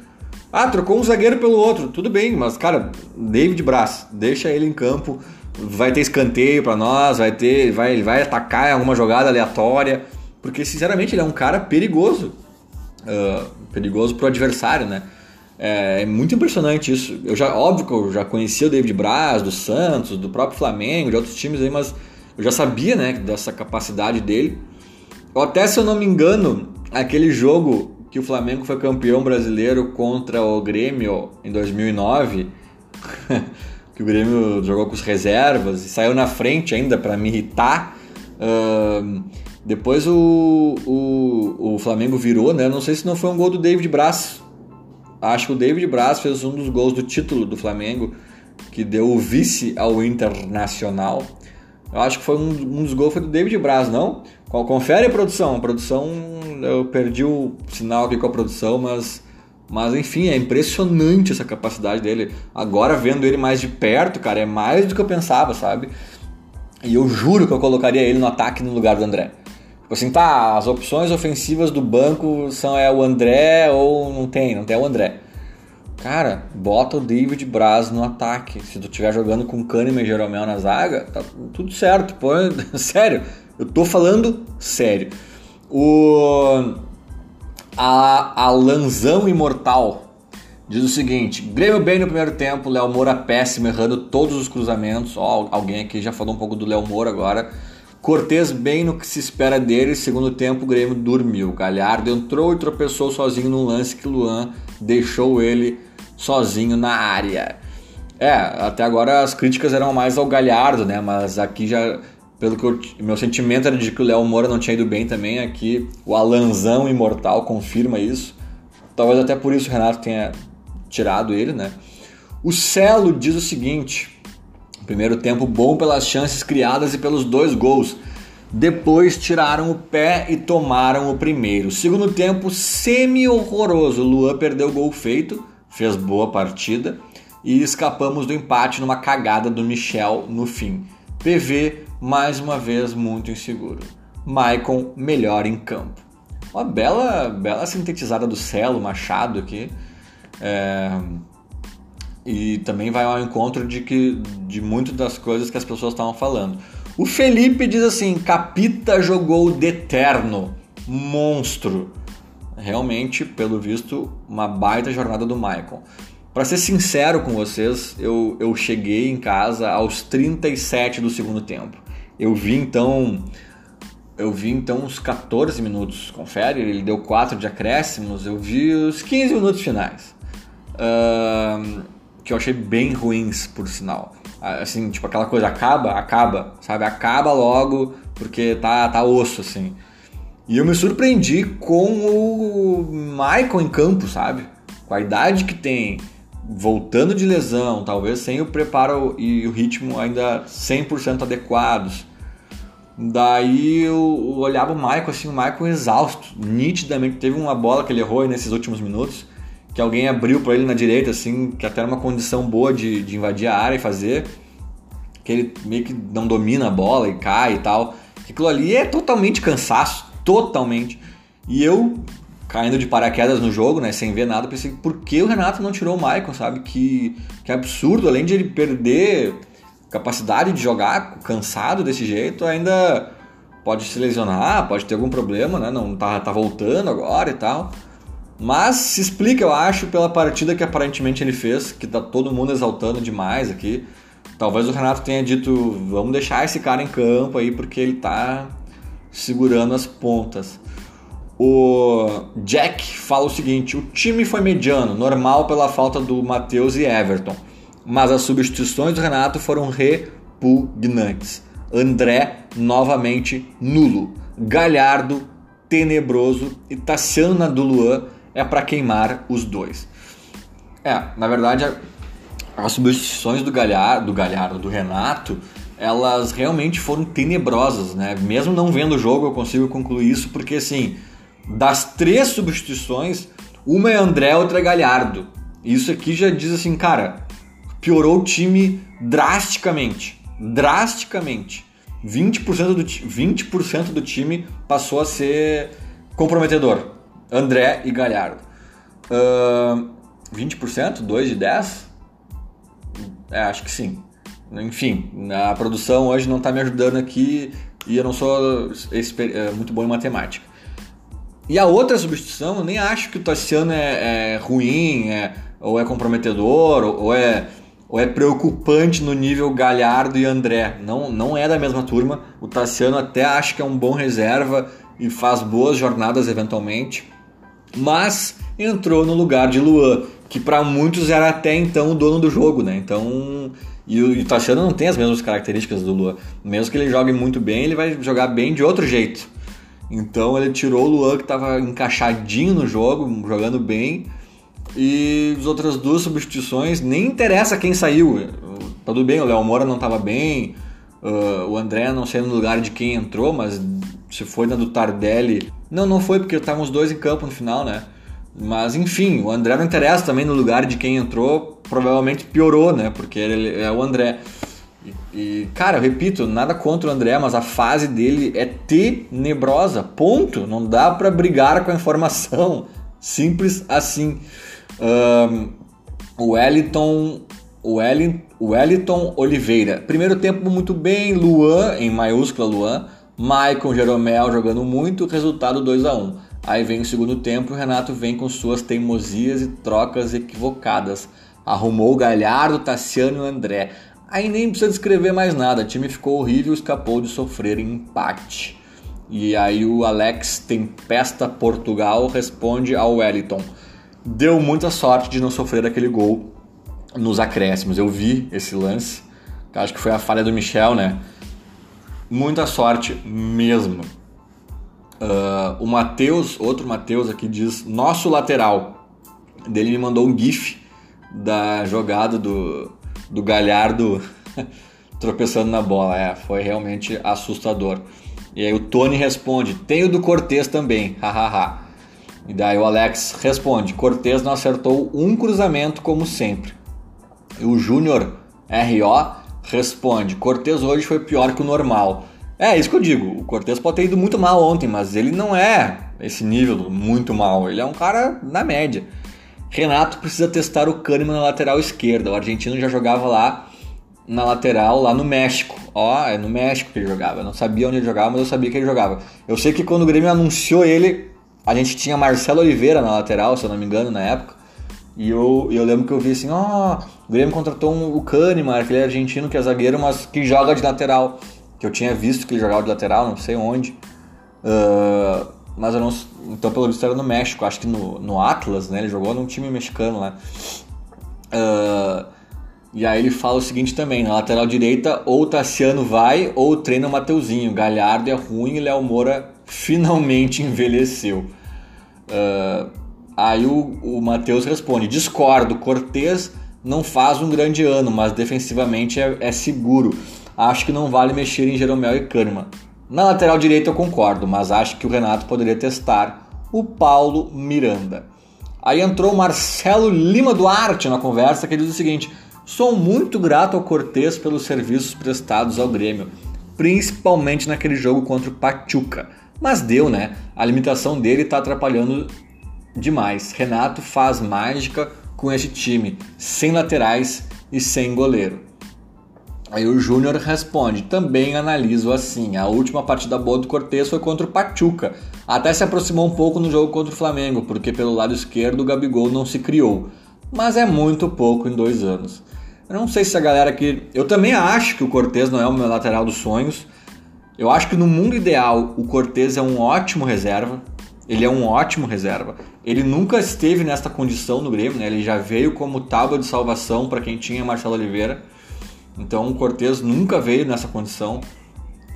Ah, trocou um zagueiro pelo outro. Tudo bem, mas, cara, David Braz, deixa ele em campo. Vai ter escanteio para nós, vai ter. Vai, ele vai atacar em alguma jogada aleatória. Porque, sinceramente, ele é um cara perigoso. Uh, perigoso pro adversário, né? É, é, muito impressionante isso. Eu já, óbvio que eu já conhecia o David Braz, do Santos, do próprio Flamengo, de outros times aí, mas eu já sabia, né, dessa capacidade dele. Até se eu não me engano, aquele jogo que o Flamengo foi campeão brasileiro contra o Grêmio em 2009, [LAUGHS] que o Grêmio jogou com os reservas e saiu na frente ainda para me irritar. Uh, depois o, o, o Flamengo virou, né? Não sei se não foi um gol do David Braz. Acho que o David Braz fez um dos gols do título do Flamengo, que deu o vice ao Internacional. Eu acho que foi um, um dos gols foi do David Braz, não? Confere a produção. A produção, eu perdi o sinal aqui com a produção, mas, mas enfim, é impressionante essa capacidade dele. Agora vendo ele mais de perto, cara, é mais do que eu pensava, sabe? E eu juro que eu colocaria ele no ataque no lugar do André. Tipo assim, tá, as opções ofensivas do banco são é o André ou não tem, não tem o André. Cara, bota o David Braz no ataque. Se tu estiver jogando com Kahneman e Jeromel na zaga, tá tudo certo. Pô, [LAUGHS] sério, eu tô falando sério. O a, a Lanzão Imortal diz o seguinte: Grêmio bem no primeiro tempo, Léo Moura péssimo, errando todos os cruzamentos. Ó, alguém aqui já falou um pouco do Léo Moura agora. Cortez bem no que se espera dele, segundo tempo o Grêmio dormiu. Galhardo entrou e tropeçou sozinho num lance que Luan deixou ele sozinho na área. É, até agora as críticas eram mais ao Galhardo, né? Mas aqui já, pelo que eu, meu sentimento era de que o Léo Moura não tinha ido bem também. Aqui o Alanzão Imortal confirma isso. Talvez até por isso o Renato tenha tirado ele, né? O Celo diz o seguinte: primeiro tempo bom pelas chances criadas e pelos dois gols. Depois tiraram o pé e tomaram o primeiro. Segundo tempo semi-horroroso. Luan perdeu o gol feito fez boa partida e escapamos do empate numa cagada do Michel no fim. PV, mais uma vez, muito inseguro. Maicon, melhor em campo. Uma bela, bela sintetizada do Celo Machado aqui. É... E também vai ao encontro de, que, de muitas das coisas que as pessoas estavam falando. O Felipe diz assim: Capita jogou de eterno, monstro realmente, pelo visto, uma baita jornada do Michael. Para ser sincero com vocês, eu, eu cheguei em casa aos 37 do segundo tempo. Eu vi então. Eu vi então uns 14 minutos, confere, ele deu 4 de acréscimos, eu vi os 15 minutos finais. Uh, que eu achei bem ruins, por sinal. Assim, tipo, aquela coisa acaba, acaba, sabe? Acaba logo, porque tá, tá osso, assim. E eu me surpreendi com o Michael em campo, sabe? Com a idade que tem, voltando de lesão, talvez sem o preparo e o ritmo ainda 100% adequados. Daí eu olhava o Michael assim, o Michael exausto, nitidamente. Teve uma bola que ele errou nesses últimos minutos, que alguém abriu para ele na direita, assim, que até era uma condição boa de, de invadir a área e fazer. Que ele meio que não domina a bola e cai e tal. Aquilo ali é totalmente cansaço totalmente. E eu, caindo de paraquedas no jogo, né, sem ver nada, pensei, por que o Renato não tirou o Maicon, sabe? Que, que absurdo, além de ele perder capacidade de jogar cansado desse jeito, ainda pode se lesionar, pode ter algum problema, né? Não tá, tá voltando agora e tal. Mas se explica, eu acho, pela partida que aparentemente ele fez, que tá todo mundo exaltando demais aqui. Talvez o Renato tenha dito, vamos deixar esse cara em campo aí, porque ele tá segurando as pontas. O Jack fala o seguinte: o time foi mediano, normal pela falta do Matheus e Everton, mas as substituições do Renato foram repugnantes. André novamente nulo, Galhardo tenebroso e Tassiano na do Luan é para queimar os dois. É, na verdade, as substituições do Galhardo, do Galhardo, do Renato elas realmente foram tenebrosas, né? Mesmo não vendo o jogo, eu consigo concluir isso, porque assim, das três substituições, uma é André, outra é Galhardo. Isso aqui já diz assim, cara, piorou o time drasticamente. Drasticamente. 20% do, 20 do time passou a ser comprometedor. André e Galhardo. Uh, 20%? 2 de 10? É, acho que sim. Enfim, a produção hoje não está me ajudando aqui e eu não sou é, muito bom em matemática. E a outra substituição, eu nem acho que o Tassiano é, é ruim, é, ou é comprometedor, ou é, ou é preocupante no nível Galhardo e André. Não, não é da mesma turma. O Tassiano até acho que é um bom reserva e faz boas jornadas eventualmente. Mas entrou no lugar de Luan, que para muitos era até então o dono do jogo, né? Então. E o, e o Tassiano não tem as mesmas características do Luan. Mesmo que ele jogue muito bem, ele vai jogar bem de outro jeito. Então ele tirou o Luan que estava encaixadinho no jogo, jogando bem. E as outras duas substituições, nem interessa quem saiu. Tá tudo bem, o Léo Moura não estava bem, uh, o André não sei no lugar de quem entrou, mas se foi na do Tardelli. Não, não foi porque estavam os dois em campo no final, né? Mas enfim, o André não interessa também no lugar de quem entrou, provavelmente piorou, né? Porque ele é o André. E, cara, eu repito, nada contra o André, mas a fase dele é tenebrosa. Ponto. Não dá para brigar com a informação. Simples assim. Um, Wellington, Wellington Oliveira. Primeiro tempo muito bem, Luan, em maiúscula Luan. Maicon Jeromel jogando muito, resultado 2 a 1 Aí vem o segundo tempo o Renato vem com suas teimosias e trocas equivocadas. Arrumou o Galhardo, Tassiano e o André. Aí nem precisa descrever mais nada, o time ficou horrível escapou de sofrer empate. E aí o Alex Tempesta Portugal responde ao Wellington. Deu muita sorte de não sofrer aquele gol nos acréscimos. Eu vi esse lance, acho que foi a falha do Michel, né? Muita sorte mesmo. Uh, o Matheus, outro Matheus aqui diz: Nosso lateral. Dele me mandou um GIF da jogada do, do Galhardo [LAUGHS] tropeçando na bola. É, foi realmente assustador. E aí o Tony responde: tem o do Cortez também, [LAUGHS] hahaha. e daí o Alex responde: Cortez não acertou um cruzamento como sempre. E o Júnior RO responde: Cortez hoje foi pior que o normal. É isso que eu digo. O Cortez pode ter ido muito mal ontem, mas ele não é esse nível muito mal. Ele é um cara na média. Renato precisa testar o Kahneman na lateral esquerda. O argentino já jogava lá na lateral, lá no México. Ó, é no México que ele jogava. Eu não sabia onde ele jogava, mas eu sabia que ele jogava. Eu sei que quando o Grêmio anunciou ele, a gente tinha Marcelo Oliveira na lateral, se eu não me engano, na época. E eu, eu lembro que eu vi assim, ó, oh, o Grêmio contratou um, o Kahneman, aquele argentino que é zagueiro, mas que joga de lateral. Que eu tinha visto que ele jogava de lateral, não sei onde. Uh, mas eu não. Então, pelo visto, era no México, acho que no, no Atlas, né? Ele jogou num time mexicano lá. Uh, e aí ele fala o seguinte também: na lateral direita, ou o Tassiano vai, ou treina o Mateuzinho. Galhardo é ruim e Léo Moura finalmente [LAUGHS] envelheceu. Uh, aí o, o Matheus responde: discordo, Cortez não faz um grande ano, mas defensivamente é, é seguro. Acho que não vale mexer em Jeromel e Kahneman. Na lateral direita eu concordo, mas acho que o Renato poderia testar o Paulo Miranda. Aí entrou o Marcelo Lima Duarte na conversa que diz o seguinte: Sou muito grato ao Cortez pelos serviços prestados ao Grêmio, principalmente naquele jogo contra o Pachuca. Mas deu, né? A limitação dele está atrapalhando demais. Renato faz mágica com este time, sem laterais e sem goleiro. Aí o Júnior responde: também analiso assim. A última partida boa do Cortez foi contra o Pachuca. Até se aproximou um pouco no jogo contra o Flamengo, porque pelo lado esquerdo o Gabigol não se criou. Mas é muito pouco em dois anos. Eu não sei se a galera aqui. Eu também acho que o Cortez não é o meu lateral dos sonhos. Eu acho que no mundo ideal o Cortez é um ótimo reserva. Ele é um ótimo reserva. Ele nunca esteve nesta condição no Grêmio, né? Ele já veio como tábua de salvação para quem tinha Marcelo Oliveira. Então o Cortez nunca veio nessa condição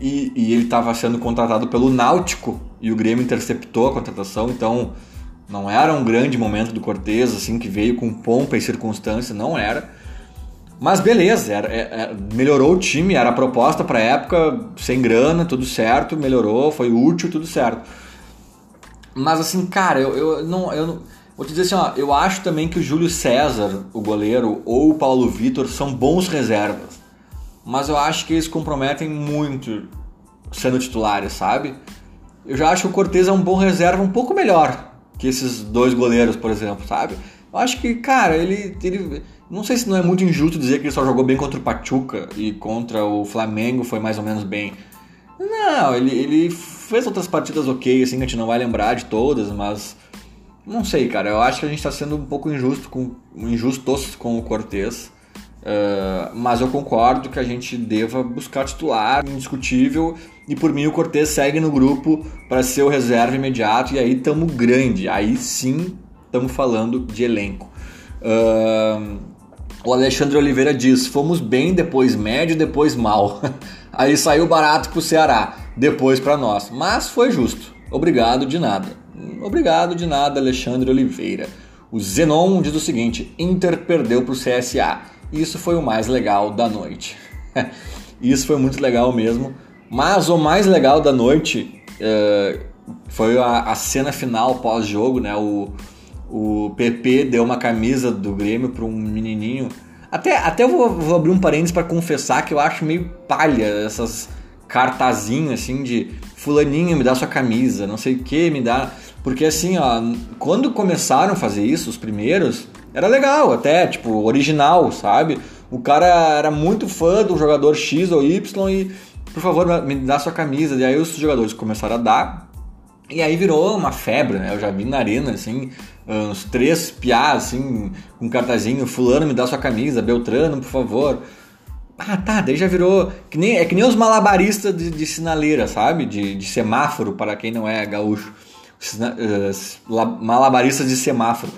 e, e ele estava sendo contratado pelo Náutico e o Grêmio interceptou a contratação, então não era um grande momento do Cortez, assim, que veio com pompa e circunstância, não era. Mas beleza, era, era, é, é, melhorou o time, era a proposta para época, sem grana, tudo certo, melhorou, foi útil, tudo certo. Mas assim, cara, eu, eu não. Eu não Vou te dizer assim, ó, eu acho também que o Júlio César, o goleiro, ou o Paulo Vitor são bons reservas. Mas eu acho que eles comprometem muito sendo titulares, sabe? Eu já acho que o Cortez é um bom reserva um pouco melhor que esses dois goleiros, por exemplo, sabe? Eu acho que, cara, ele, ele. Não sei se não é muito injusto dizer que ele só jogou bem contra o Pachuca e contra o Flamengo foi mais ou menos bem. Não, ele, ele fez outras partidas ok, assim, que a gente não vai lembrar de todas, mas. Não sei, cara. Eu acho que a gente tá sendo um pouco injusto com, injustos com o Cortez. Uh, mas eu concordo que a gente deva buscar titular, indiscutível. E por mim o Cortez segue no grupo para ser o reserva imediato. E aí tamo grande. Aí sim estamos falando de elenco. Uh, o Alexandre Oliveira diz: fomos bem, depois médio, depois mal. [LAUGHS] aí saiu barato pro Ceará, depois para nós. Mas foi justo. Obrigado de nada. Obrigado de nada, Alexandre Oliveira. O Zenon diz o seguinte: Inter perdeu pro CSA. Isso foi o mais legal da noite. [LAUGHS] Isso foi muito legal mesmo. Mas o mais legal da noite uh, foi a, a, cena final pós-jogo, né? O, o PP deu uma camisa do Grêmio para um menininho. Até, até eu vou, vou abrir um parênteses para confessar que eu acho meio palha essas cartazinhas assim de fulaninho me dá sua camisa, não sei o que me dá. Porque assim, ó, quando começaram a fazer isso, os primeiros, era legal até, tipo, original, sabe? O cara era muito fã do jogador X ou Y e, por favor, me dá sua camisa. E aí os jogadores começaram a dar. E aí virou uma febre, né? Eu já vi na arena, assim, uns três piás, assim, com um cartazinho, fulano me dá sua camisa, Beltrano, por favor. Ah, tá, daí já virou. Que nem, é que nem os malabaristas de, de sinaleira, sabe? De, de semáforo, para quem não é gaúcho. Uh, malabaristas de semáforo.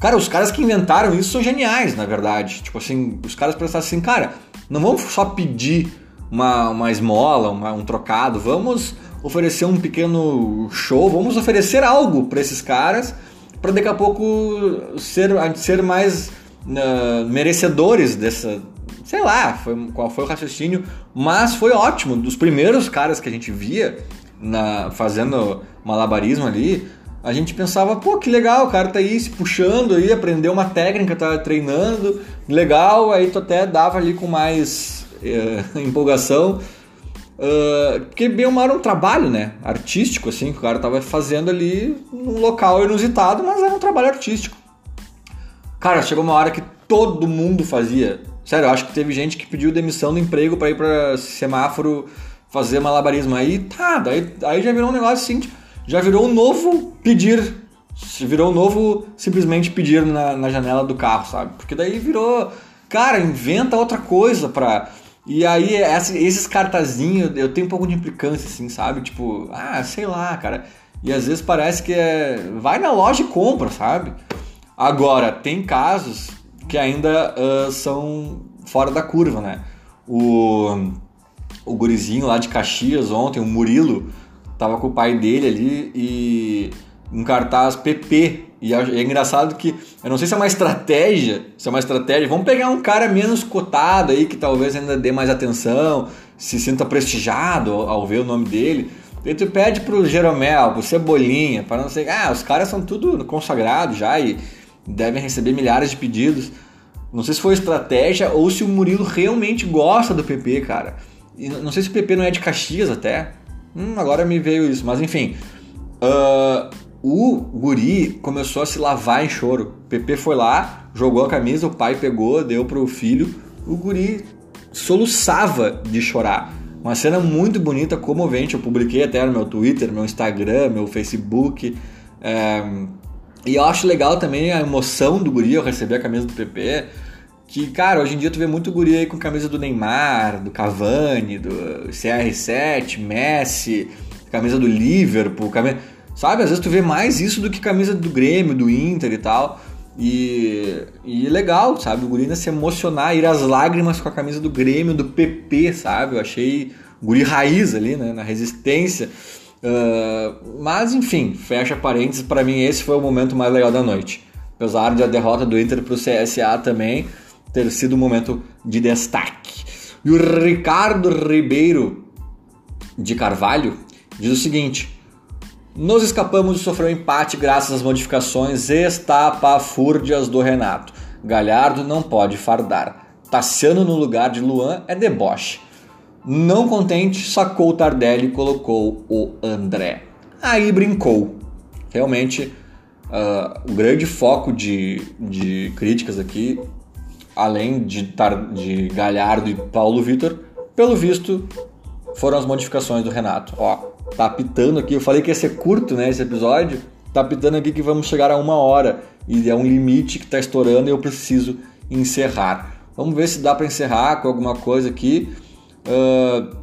Cara, os caras que inventaram isso são geniais, na verdade. Tipo assim, os caras pensaram assim, cara, não vamos só pedir uma, uma esmola, uma, um trocado, vamos oferecer um pequeno show, vamos oferecer algo para esses caras, para daqui a pouco ser, ser mais uh, merecedores dessa. Sei lá foi, qual foi o raciocínio, mas foi ótimo. Dos primeiros caras que a gente via na, fazendo malabarismo ali, a gente pensava, pô, que legal, o cara tá aí se puxando aí, aprendeu uma técnica, tá treinando, legal, aí tu até dava ali com mais eh, [LAUGHS] empolgação. Uh, porque bem era um trabalho, né? Artístico, assim, que o cara tava fazendo ali num local inusitado, mas era um trabalho artístico. Cara, chegou uma hora que todo mundo fazia. Sério, eu acho que teve gente que pediu demissão do emprego para ir para semáforo fazer malabarismo. Aí tá, daí, aí já virou um negócio assim. Já virou um novo pedir. Virou um novo simplesmente pedir na, na janela do carro, sabe? Porque daí virou. Cara, inventa outra coisa pra. E aí, esses cartazinhos, eu tenho um pouco de implicância, assim, sabe? Tipo, ah, sei lá, cara. E às vezes parece que é. Vai na loja e compra, sabe? Agora, tem casos que ainda uh, são fora da curva, né? O, o gurizinho lá de Caxias ontem, o Murilo, tava com o pai dele ali e um cartaz PP. E é engraçado que, eu não sei se é uma estratégia, se é uma estratégia, vamos pegar um cara menos cotado aí, que talvez ainda dê mais atenção, se sinta prestigiado ao ver o nome dele. E tu pede pro Jeromel, pro Cebolinha, para não sei, ah, os caras são tudo consagrados já e devem receber milhares de pedidos. Não sei se foi estratégia ou se o Murilo realmente gosta do PP, cara. Não sei se o PP não é de Caxias até. Hum, agora me veio isso, mas enfim. Uh, o guri começou a se lavar em choro. O Pepe foi lá, jogou a camisa, o pai pegou, deu pro filho. O guri soluçava de chorar. Uma cena muito bonita, comovente. Eu publiquei até no meu Twitter, meu Instagram, meu Facebook. É... E eu acho legal também a emoção do guri ao receber a camisa do PP. Que, cara, hoje em dia tu vê muito guri aí com camisa do Neymar, do Cavani, do CR7, Messi, camisa do Liverpool, camisa... sabe? Às vezes tu vê mais isso do que camisa do Grêmio, do Inter e tal. E, e legal, sabe? O guri ainda se emocionar, ir às lágrimas com a camisa do Grêmio, do PP, sabe? Eu achei guri raiz ali, né? Na resistência. Uh, mas enfim, fecha parênteses, para mim esse foi o momento mais legal da noite. Apesar de a derrota do Inter pro CSA também, ter sido um momento de destaque. E o Ricardo Ribeiro de Carvalho diz o seguinte: Nos escapamos de sofrer um empate graças às modificações estapafúrdias do Renato. Galhardo não pode fardar. Tassiano no lugar de Luan é deboche. Não contente, sacou o Tardelli e colocou o André. Aí brincou. Realmente, uh, o grande foco de, de críticas aqui, além de, de Galhardo e Paulo Vitor, pelo visto, foram as modificações do Renato. Ó, tá pitando aqui, eu falei que ia ser curto né, esse episódio, tá pitando aqui que vamos chegar a uma hora. E é um limite que está estourando e eu preciso encerrar. Vamos ver se dá para encerrar com alguma coisa aqui. Uh,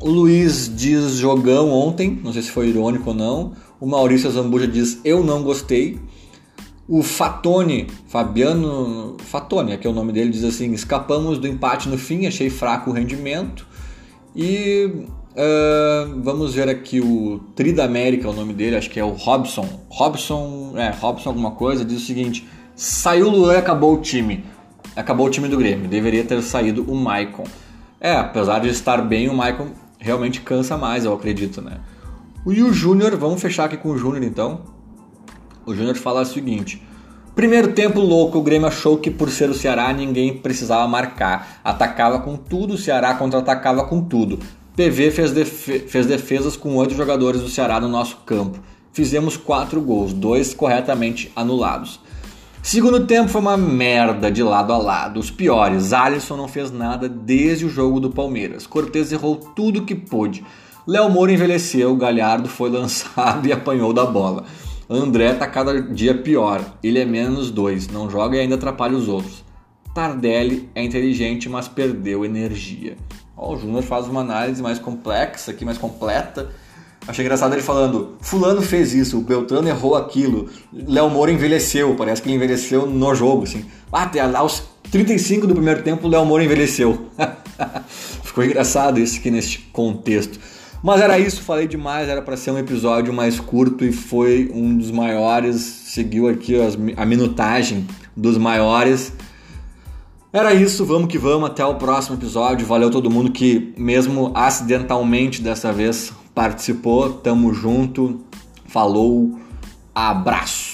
o Luiz diz jogão ontem, não sei se foi irônico ou não. O Maurício Zambuja diz eu não gostei. O Fatone, Fabiano Fatone, é que é o nome dele, diz assim: escapamos do empate no fim, achei fraco o rendimento. E uh, vamos ver aqui o Tri da América, é o nome dele, acho que é o Robson. Robson, é, Robson alguma coisa, diz o seguinte: saiu o Luan e acabou o time. Acabou o time do Grêmio, deveria ter saído o Maicon. É, apesar de estar bem, o Maicon realmente cansa mais, eu acredito, né? E o Júnior, vamos fechar aqui com o Júnior então. O Júnior fala o seguinte: Primeiro tempo louco, o Grêmio achou que por ser o Ceará ninguém precisava marcar. Atacava com tudo, o Ceará contra-atacava com tudo. PV fez, defe fez defesas com oito jogadores do Ceará no nosso campo. Fizemos quatro gols, dois corretamente anulados. Segundo tempo foi uma merda de lado a lado, os piores. Alisson não fez nada desde o jogo do Palmeiras. Cortez errou tudo que pôde. Léo Moura envelheceu, Galhardo foi [LAUGHS] lançado e apanhou da bola. André tá cada dia pior. Ele é menos dois, não joga e ainda atrapalha os outros. Tardelli é inteligente, mas perdeu energia. Ó, o Júnior faz uma análise mais complexa aqui, mais completa Achei engraçado ele falando: Fulano fez isso, o Beltrano errou aquilo, Léo Moura envelheceu. Parece que ele envelheceu no jogo, assim. Até aos 35 do primeiro tempo, Léo Moura envelheceu. [LAUGHS] Ficou engraçado isso aqui neste contexto. Mas era isso, falei demais, era para ser um episódio mais curto e foi um dos maiores. Seguiu aqui as, a minutagem dos maiores. Era isso, vamos que vamos, até o próximo episódio. Valeu todo mundo que, mesmo acidentalmente dessa vez, participou. Tamo junto. Falou. Abraço.